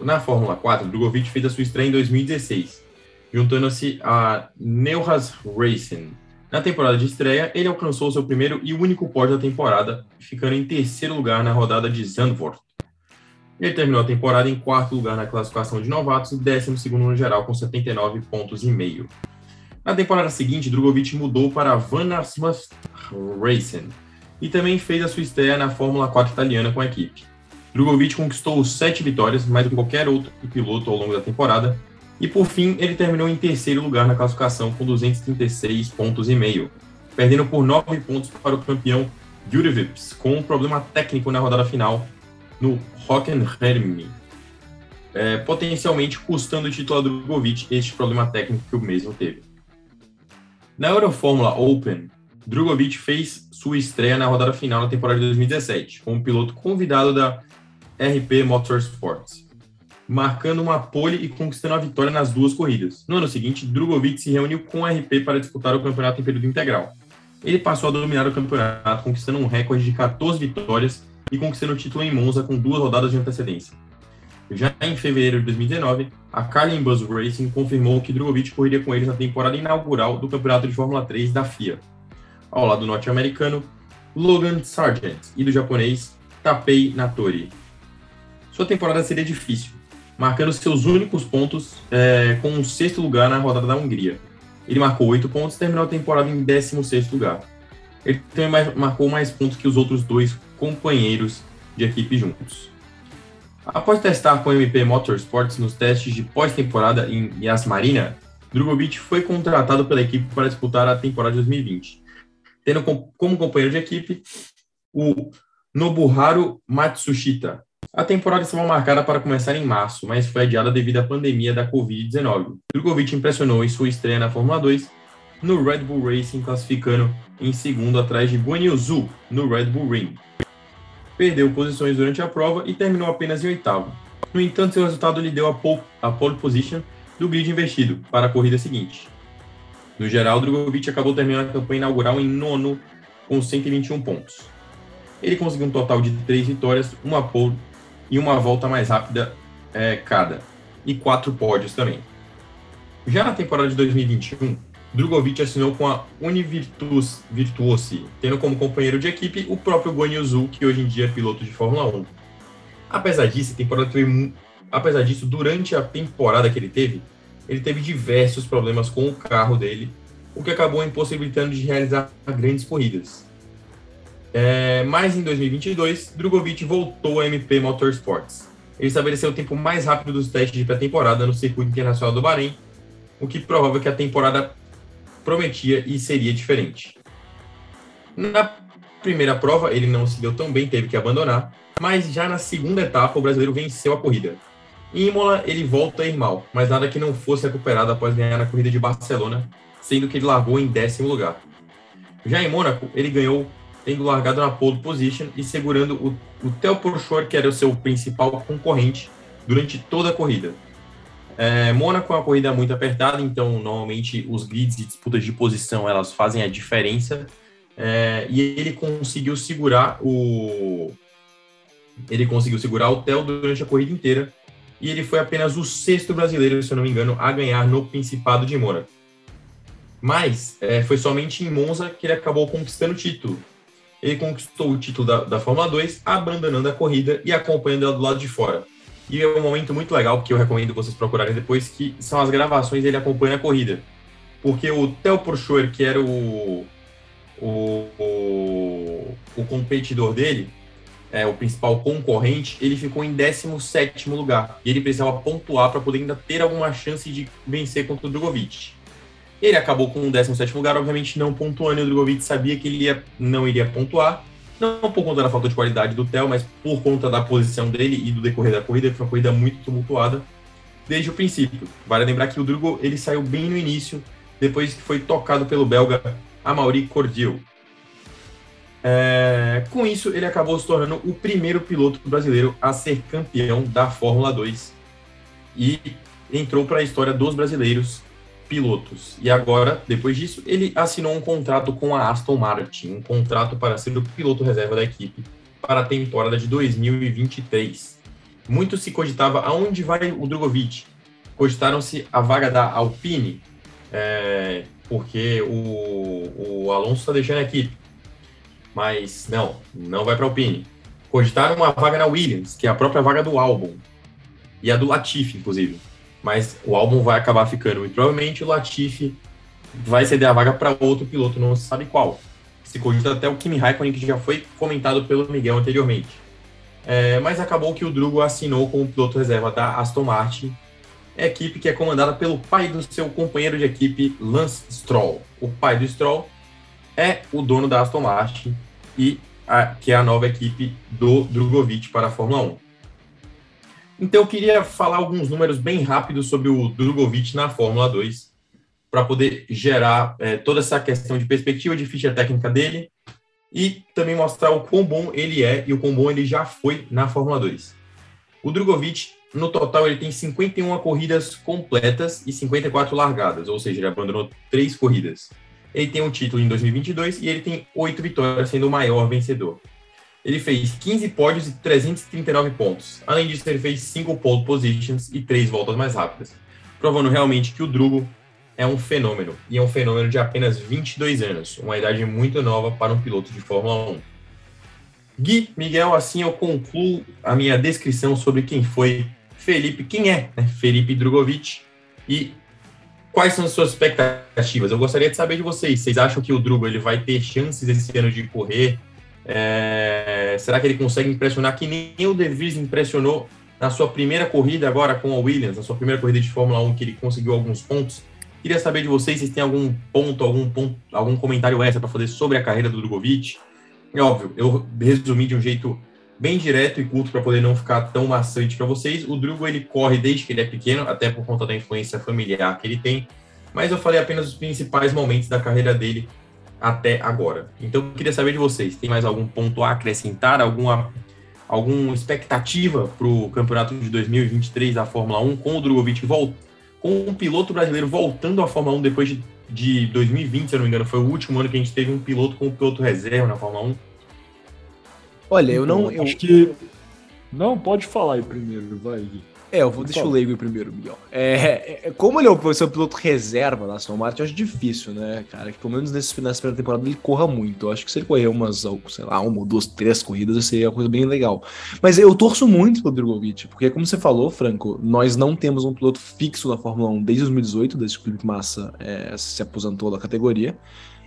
Na Fórmula 4, Drogovic fez a sua estreia em 2016, juntando-se a Neuhaus Racing. Na temporada de estreia, ele alcançou seu primeiro e único pódio da temporada, ficando em terceiro lugar na rodada de Zandvoort. Ele terminou a temporada em quarto lugar na classificação de novatos e décimo segundo no geral, com 79 pontos e meio. Na temporada seguinte, Drogovic mudou para a Van Arsmas Racing e também fez a sua estreia na Fórmula 4 italiana com a equipe. Drogovic conquistou sete vitórias, mais do que qualquer outro piloto ao longo da temporada, e por fim, ele terminou em terceiro lugar na classificação com 236 pontos e meio, perdendo por 9 pontos para o campeão Jurivips, com um problema técnico na rodada final no Hockenheim, é, potencialmente custando o título a Drogovic este problema técnico que o mesmo teve. Na Eurofórmula Open, Drogovic fez sua estreia na rodada final da temporada de 2017, como piloto convidado da RP Motorsports marcando uma pole e conquistando a vitória nas duas corridas. No ano seguinte, Drogovic se reuniu com a RP para disputar o campeonato em período integral. Ele passou a dominar o campeonato, conquistando um recorde de 14 vitórias e conquistando o título em Monza com duas rodadas de antecedência. Já em fevereiro de 2019, a Carlin Buzz Racing confirmou que Drogovic correria com eles na temporada inaugural do Campeonato de Fórmula 3 da FIA. Ao lado do norte-americano Logan Sargent e do japonês Tapei Natori. Sua temporada seria difícil, marcando seus únicos pontos é, com um sexto lugar na rodada da Hungria. Ele marcou oito pontos e terminou a temporada em 16 lugar. Ele também marcou mais pontos que os outros dois companheiros de equipe juntos. Após testar com a MP Motorsports nos testes de pós-temporada em Yas Marina, Drogovic foi contratado pela equipe para disputar a temporada de 2020. tendo como companheiro de equipe o Nobuharu Matsushita. A temporada estava marcada para começar em março, mas foi adiada devido à pandemia da Covid-19. Drogovic impressionou em sua estreia na Fórmula 2 no Red Bull Racing, classificando em segundo atrás de Guan Yu Zhu no Red Bull Ring. Perdeu posições durante a prova e terminou apenas em oitavo. No entanto, seu resultado lhe deu a pole, a pole position do grid investido para a corrida seguinte. No geral, Drogovic acabou terminando a campanha inaugural em nono com 121 pontos. Ele conseguiu um total de três vitórias, uma pole e uma volta mais rápida é, cada, e quatro pódios também. Já na temporada de 2021, Drogovic assinou com a Univirtus Virtuosi, tendo como companheiro de equipe o próprio Guan Yu que hoje em dia é piloto de Fórmula 1. Apesar disso, temporada foi, apesar disso, durante a temporada que ele teve, ele teve diversos problemas com o carro dele, o que acabou impossibilitando de realizar grandes corridas. É, mas em 2022, Drogovic voltou ao MP Motorsports. Ele estabeleceu o tempo mais rápido dos testes de pré-temporada no circuito internacional do Bahrein, o que prova que a temporada prometia e seria diferente. Na primeira prova, ele não se deu tão bem, teve que abandonar, mas já na segunda etapa, o brasileiro venceu a corrida. Em Imola, ele volta a ir mal, mas nada que não fosse recuperado após ganhar na corrida de Barcelona, sendo que ele largou em décimo lugar. Já em Mônaco, ele ganhou tendo largado na pole position e segurando o, o Theo Porchor, que era o seu principal concorrente, durante toda a corrida. É, Mônaco é uma corrida muito apertada, então normalmente os grids e disputas de posição elas fazem a diferença. É, e ele conseguiu segurar o ele conseguiu segurar o Theo durante a corrida inteira, e ele foi apenas o sexto brasileiro, se eu não me engano, a ganhar no Principado de Mônaco. Mas é, foi somente em Monza que ele acabou conquistando o título. Ele conquistou o título da, da Fórmula 2, abandonando a corrida e acompanhando ela do lado de fora. E é um momento muito legal, que eu recomendo vocês procurarem depois, que são as gravações dele acompanha a corrida. Porque o Theo Porchoer, que era o, o, o, o competidor dele, é, o principal concorrente, ele ficou em 17 lugar. E ele precisava pontuar para poder ainda ter alguma chance de vencer contra o Drogovic. Ele acabou com o 17 lugar, obviamente não pontuando, e o Drogovic sabia que ele ia, não iria pontuar. Não por conta da falta de qualidade do Theo, mas por conta da posição dele e do decorrer da corrida, que foi uma corrida muito tumultuada desde o princípio. Vale lembrar que o Drugo ele saiu bem no início, depois que foi tocado pelo belga Amaury Cordial. É, com isso, ele acabou se tornando o primeiro piloto brasileiro a ser campeão da Fórmula 2 e entrou para a história dos brasileiros pilotos. E agora, depois disso, ele assinou um contrato com a Aston Martin, um contrato para ser o piloto reserva da equipe para a temporada de 2023. Muito se cogitava aonde vai o Drogovic. Cogitaram-se a vaga da Alpine, é, porque o, o Alonso está deixando a equipe mas não, não vai para a Alpine. Cogitaram uma vaga na Williams, que é a própria vaga do álbum, e a do Latifi, inclusive. Mas o álbum vai acabar ficando, e provavelmente o Latifi vai ceder a vaga para outro piloto, não se sabe qual. Se cogita até o Kimi Raikkonen, que já foi comentado pelo Miguel anteriormente. É, mas acabou que o Drugo assinou como piloto reserva da Aston Martin, equipe que é comandada pelo pai do seu companheiro de equipe, Lance Stroll. O pai do Stroll é o dono da Aston Martin e a, que é a nova equipe do Drogovic para a Fórmula 1. Então eu queria falar alguns números bem rápidos sobre o Drogovic na Fórmula 2 para poder gerar é, toda essa questão de perspectiva de ficha técnica dele e também mostrar o quão bom ele é e o quão bom ele já foi na Fórmula 2. O Drogovic, no total, ele tem 51 corridas completas e 54 largadas, ou seja, ele abandonou três corridas. Ele tem um título em 2022 e ele tem oito vitórias, sendo o maior vencedor. Ele fez 15 pódios e 339 pontos. Além disso, ele fez 5 pole positions e 3 voltas mais rápidas, provando realmente que o Drugo é um fenômeno, e é um fenômeno de apenas 22 anos, uma idade muito nova para um piloto de Fórmula 1. Gui, Miguel, assim eu concluo a minha descrição sobre quem foi Felipe, quem é né? Felipe Drogovic e quais são as suas expectativas? Eu gostaria de saber de vocês. Vocês acham que o Drugo ele vai ter chances esse ano de correr? É... será que ele consegue impressionar que nem o De Vries impressionou na sua primeira corrida agora com a Williams, na sua primeira corrida de Fórmula 1, que ele conseguiu alguns pontos? Queria saber de vocês se têm algum ponto, algum ponto, algum comentário extra para fazer sobre a carreira do Drogovic. É óbvio, eu resumi de um jeito bem direto e curto para poder não ficar tão maçante para vocês. O Drugo ele corre desde que ele é pequeno, até por conta da influência familiar que ele tem. Mas eu falei apenas os principais momentos da carreira dele até agora. Então eu queria saber de vocês, tem mais algum ponto a acrescentar, alguma alguma expectativa para o campeonato de 2023 da Fórmula 1 com o Drogovic voltando com um piloto brasileiro voltando à Fórmula 1 depois de, de 2020, se eu não me engano, foi o último ano que a gente teve um piloto com um piloto reserva na Fórmula 1. Olha, eu não. Eu... Acho que. Não, pode falar aí primeiro, vai. É, eu vou deixar o Leigo primeiro, Miguel. É, é, como ele é o seu piloto reserva na Aston Martin, eu acho difícil, né, cara? Que pelo menos nesse, nessa primeira temporada ele corra muito. Eu acho que se ele correr umas, sei lá, uma, duas, três corridas, seria uma coisa bem legal. Mas eu torço muito pelo Drogovic, porque como você falou, Franco, nós não temos um piloto fixo na Fórmula 1 desde 2018, desde que o Felipe Massa é, se aposentou da categoria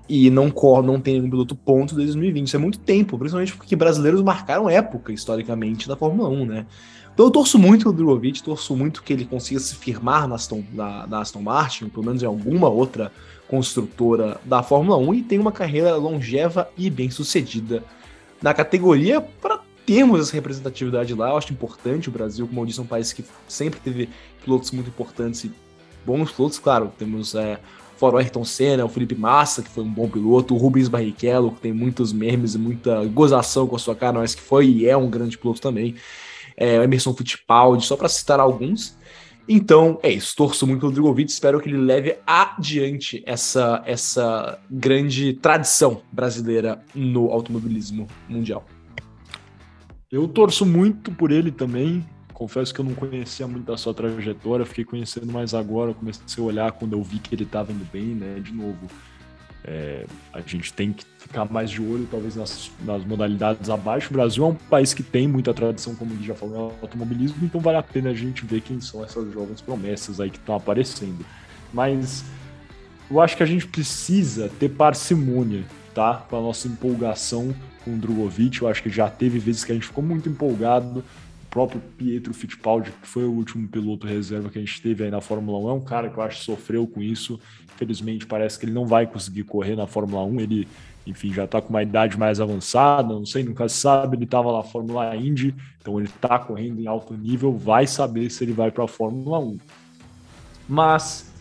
e não corre, não tem nenhum piloto ponto desde 2020. Isso é muito tempo, principalmente porque brasileiros marcaram época historicamente da Fórmula 1, né? Então eu torço muito pelo Drogovic, torço muito que ele consiga se firmar na Aston, na, na Aston Martin, pelo menos em alguma outra construtora da Fórmula 1, e tenha uma carreira longeva e bem sucedida na categoria para termos essa representatividade lá. Eu acho importante o Brasil, como eu disse, é um país que sempre teve pilotos muito importantes e bons pilotos, claro, temos é, fora o Ayrton Senna, o Felipe Massa, que foi um bom piloto, o Rubens Barrichello, que tem muitos memes e muita gozação com a sua cara, mas que foi e é um grande piloto também é, Emerson Fittipaldi, só para citar alguns. Então, é isso. Torço muito pelo Drogovic, espero que ele leve adiante essa, essa grande tradição brasileira no automobilismo mundial. Eu torço muito por ele também. Confesso que eu não conhecia muito a sua trajetória, fiquei conhecendo mais agora, comecei a olhar quando eu vi que ele estava indo bem, né? De novo, é, a gente tem que ficar mais de olho, talvez, nas, nas, modalidades abaixo. O Brasil é um país que tem muita tradição, como ele já falou, no automobilismo, então vale a pena a gente ver quem são essas jovens promessas aí que estão aparecendo. Mas eu acho que a gente precisa ter parcimônia, tá? Com a nossa empolgação com o Drogovic. Eu acho que já teve vezes que a gente ficou muito empolgado. Próprio Pietro Fittipaldi, que foi o último piloto reserva que a gente teve aí na Fórmula 1, é um cara que eu acho que sofreu com isso Infelizmente, parece que ele não vai conseguir correr na Fórmula 1. Ele, enfim, já está com uma idade mais avançada, não sei, nunca se sabe. Ele estava na Fórmula Indy, então ele está correndo em alto nível. Vai saber se ele vai para a Fórmula 1. Mas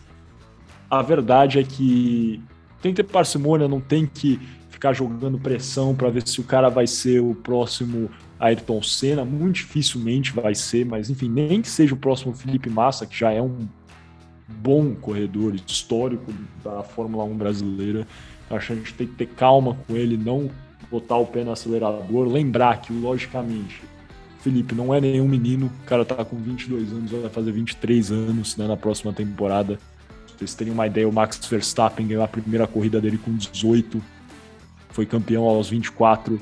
a verdade é que tem que ter parcimônia, não tem que ficar jogando pressão para ver se o cara vai ser o próximo Ayrton Senna. Muito dificilmente vai ser, mas enfim, nem que seja o próximo Felipe Massa, que já é um bom corredor histórico da Fórmula 1 brasileira. Acho que a gente tem que ter calma com ele, não botar o pé no acelerador, lembrar que, logicamente, Felipe não é nenhum menino, o cara tá com 22 anos, vai fazer 23 anos né, na próxima temporada. Pra vocês terem uma ideia, o Max Verstappen ganhou a primeira corrida dele com 18, foi campeão aos 24.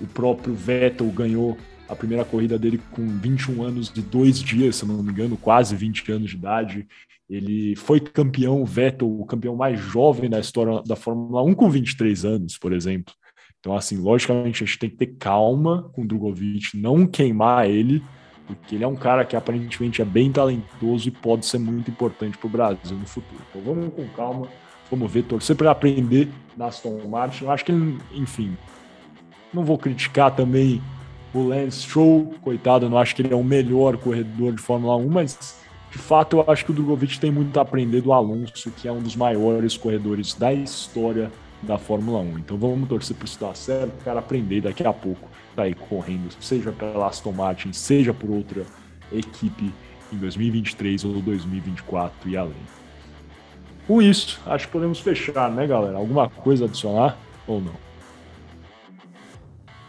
O próprio Vettel ganhou a primeira corrida dele com 21 anos e dois dias, se não me engano, quase 20 anos de idade. Ele foi campeão, Vettel, o campeão mais jovem da história da Fórmula 1 com 23 anos, por exemplo. Então, assim, logicamente a gente tem que ter calma com o Drogovic, não queimar ele, porque ele é um cara que aparentemente é bem talentoso e pode ser muito importante para o Brasil no futuro. Então vamos com calma, vamos ver, torcer para aprender na Aston Martin. Eu acho que ele, enfim, não vou criticar também o Lance Stroll, coitado, eu não acho que ele é o melhor corredor de Fórmula 1, mas de fato, eu acho que o Drogovic tem muito a aprender do Alonso, que é um dos maiores corredores da história da Fórmula 1. Então vamos torcer para isso dar certo, o cara aprender daqui a pouco, tá aí correndo, seja pela Aston Martin, seja por outra equipe em 2023 ou 2024 e além. Com isso, acho que podemos fechar, né, galera? Alguma coisa adicionar ou não?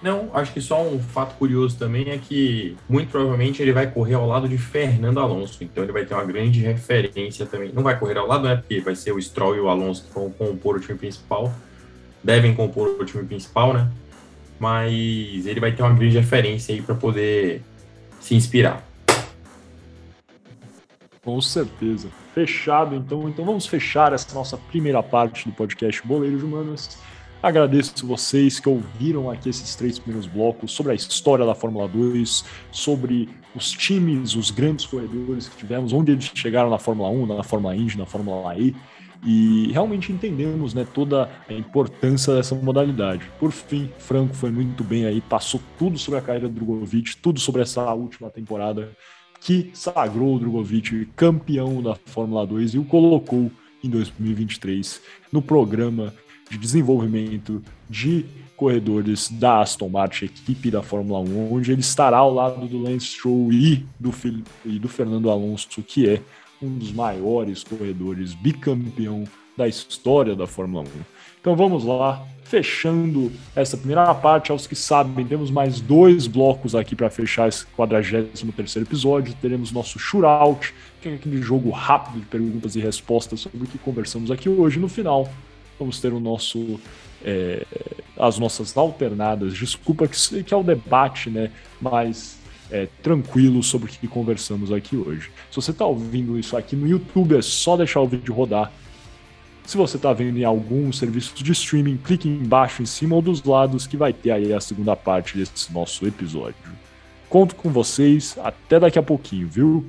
Não, acho que só um fato curioso também é que muito provavelmente ele vai correr ao lado de Fernando Alonso, então ele vai ter uma grande referência também. Não vai correr ao lado, né? Porque vai ser o Stroll e o Alonso que vão compor o time principal, devem compor o time principal, né? Mas ele vai ter uma grande referência aí para poder se inspirar. Com certeza. Fechado, então. Então vamos fechar essa nossa primeira parte do podcast Boleiros Humanos. Agradeço vocês que ouviram aqui esses três primeiros blocos sobre a história da Fórmula 2, sobre os times, os grandes corredores que tivemos, onde eles chegaram na Fórmula 1, na Fórmula Indy, na Fórmula E. e realmente entendemos né, toda a importância dessa modalidade. Por fim, Franco foi muito bem aí, passou tudo sobre a carreira do Drogovic, tudo sobre essa última temporada que sagrou o Drogovic campeão da Fórmula 2 e o colocou em 2023 no programa de desenvolvimento de corredores da Aston Martin, equipe da Fórmula 1, onde ele estará ao lado do Lance Stroll e do, e do Fernando Alonso, que é um dos maiores corredores bicampeão da história da Fórmula 1. Então vamos lá, fechando essa primeira parte. Aos que sabem, temos mais dois blocos aqui para fechar esse 43 episódio. Teremos nosso shootout, que é aquele jogo rápido de perguntas e respostas sobre o que conversamos aqui hoje. No final, vamos ter o nosso é, as nossas alternadas. Desculpa que, que é o debate, né? Mas é, tranquilo sobre o que conversamos aqui hoje. Se você está ouvindo isso aqui no YouTube, é só deixar o vídeo rodar. Se você está vendo em algum serviço de streaming, clique embaixo, em cima ou dos lados, que vai ter aí a segunda parte desse nosso episódio. Conto com vocês, até daqui a pouquinho, viu?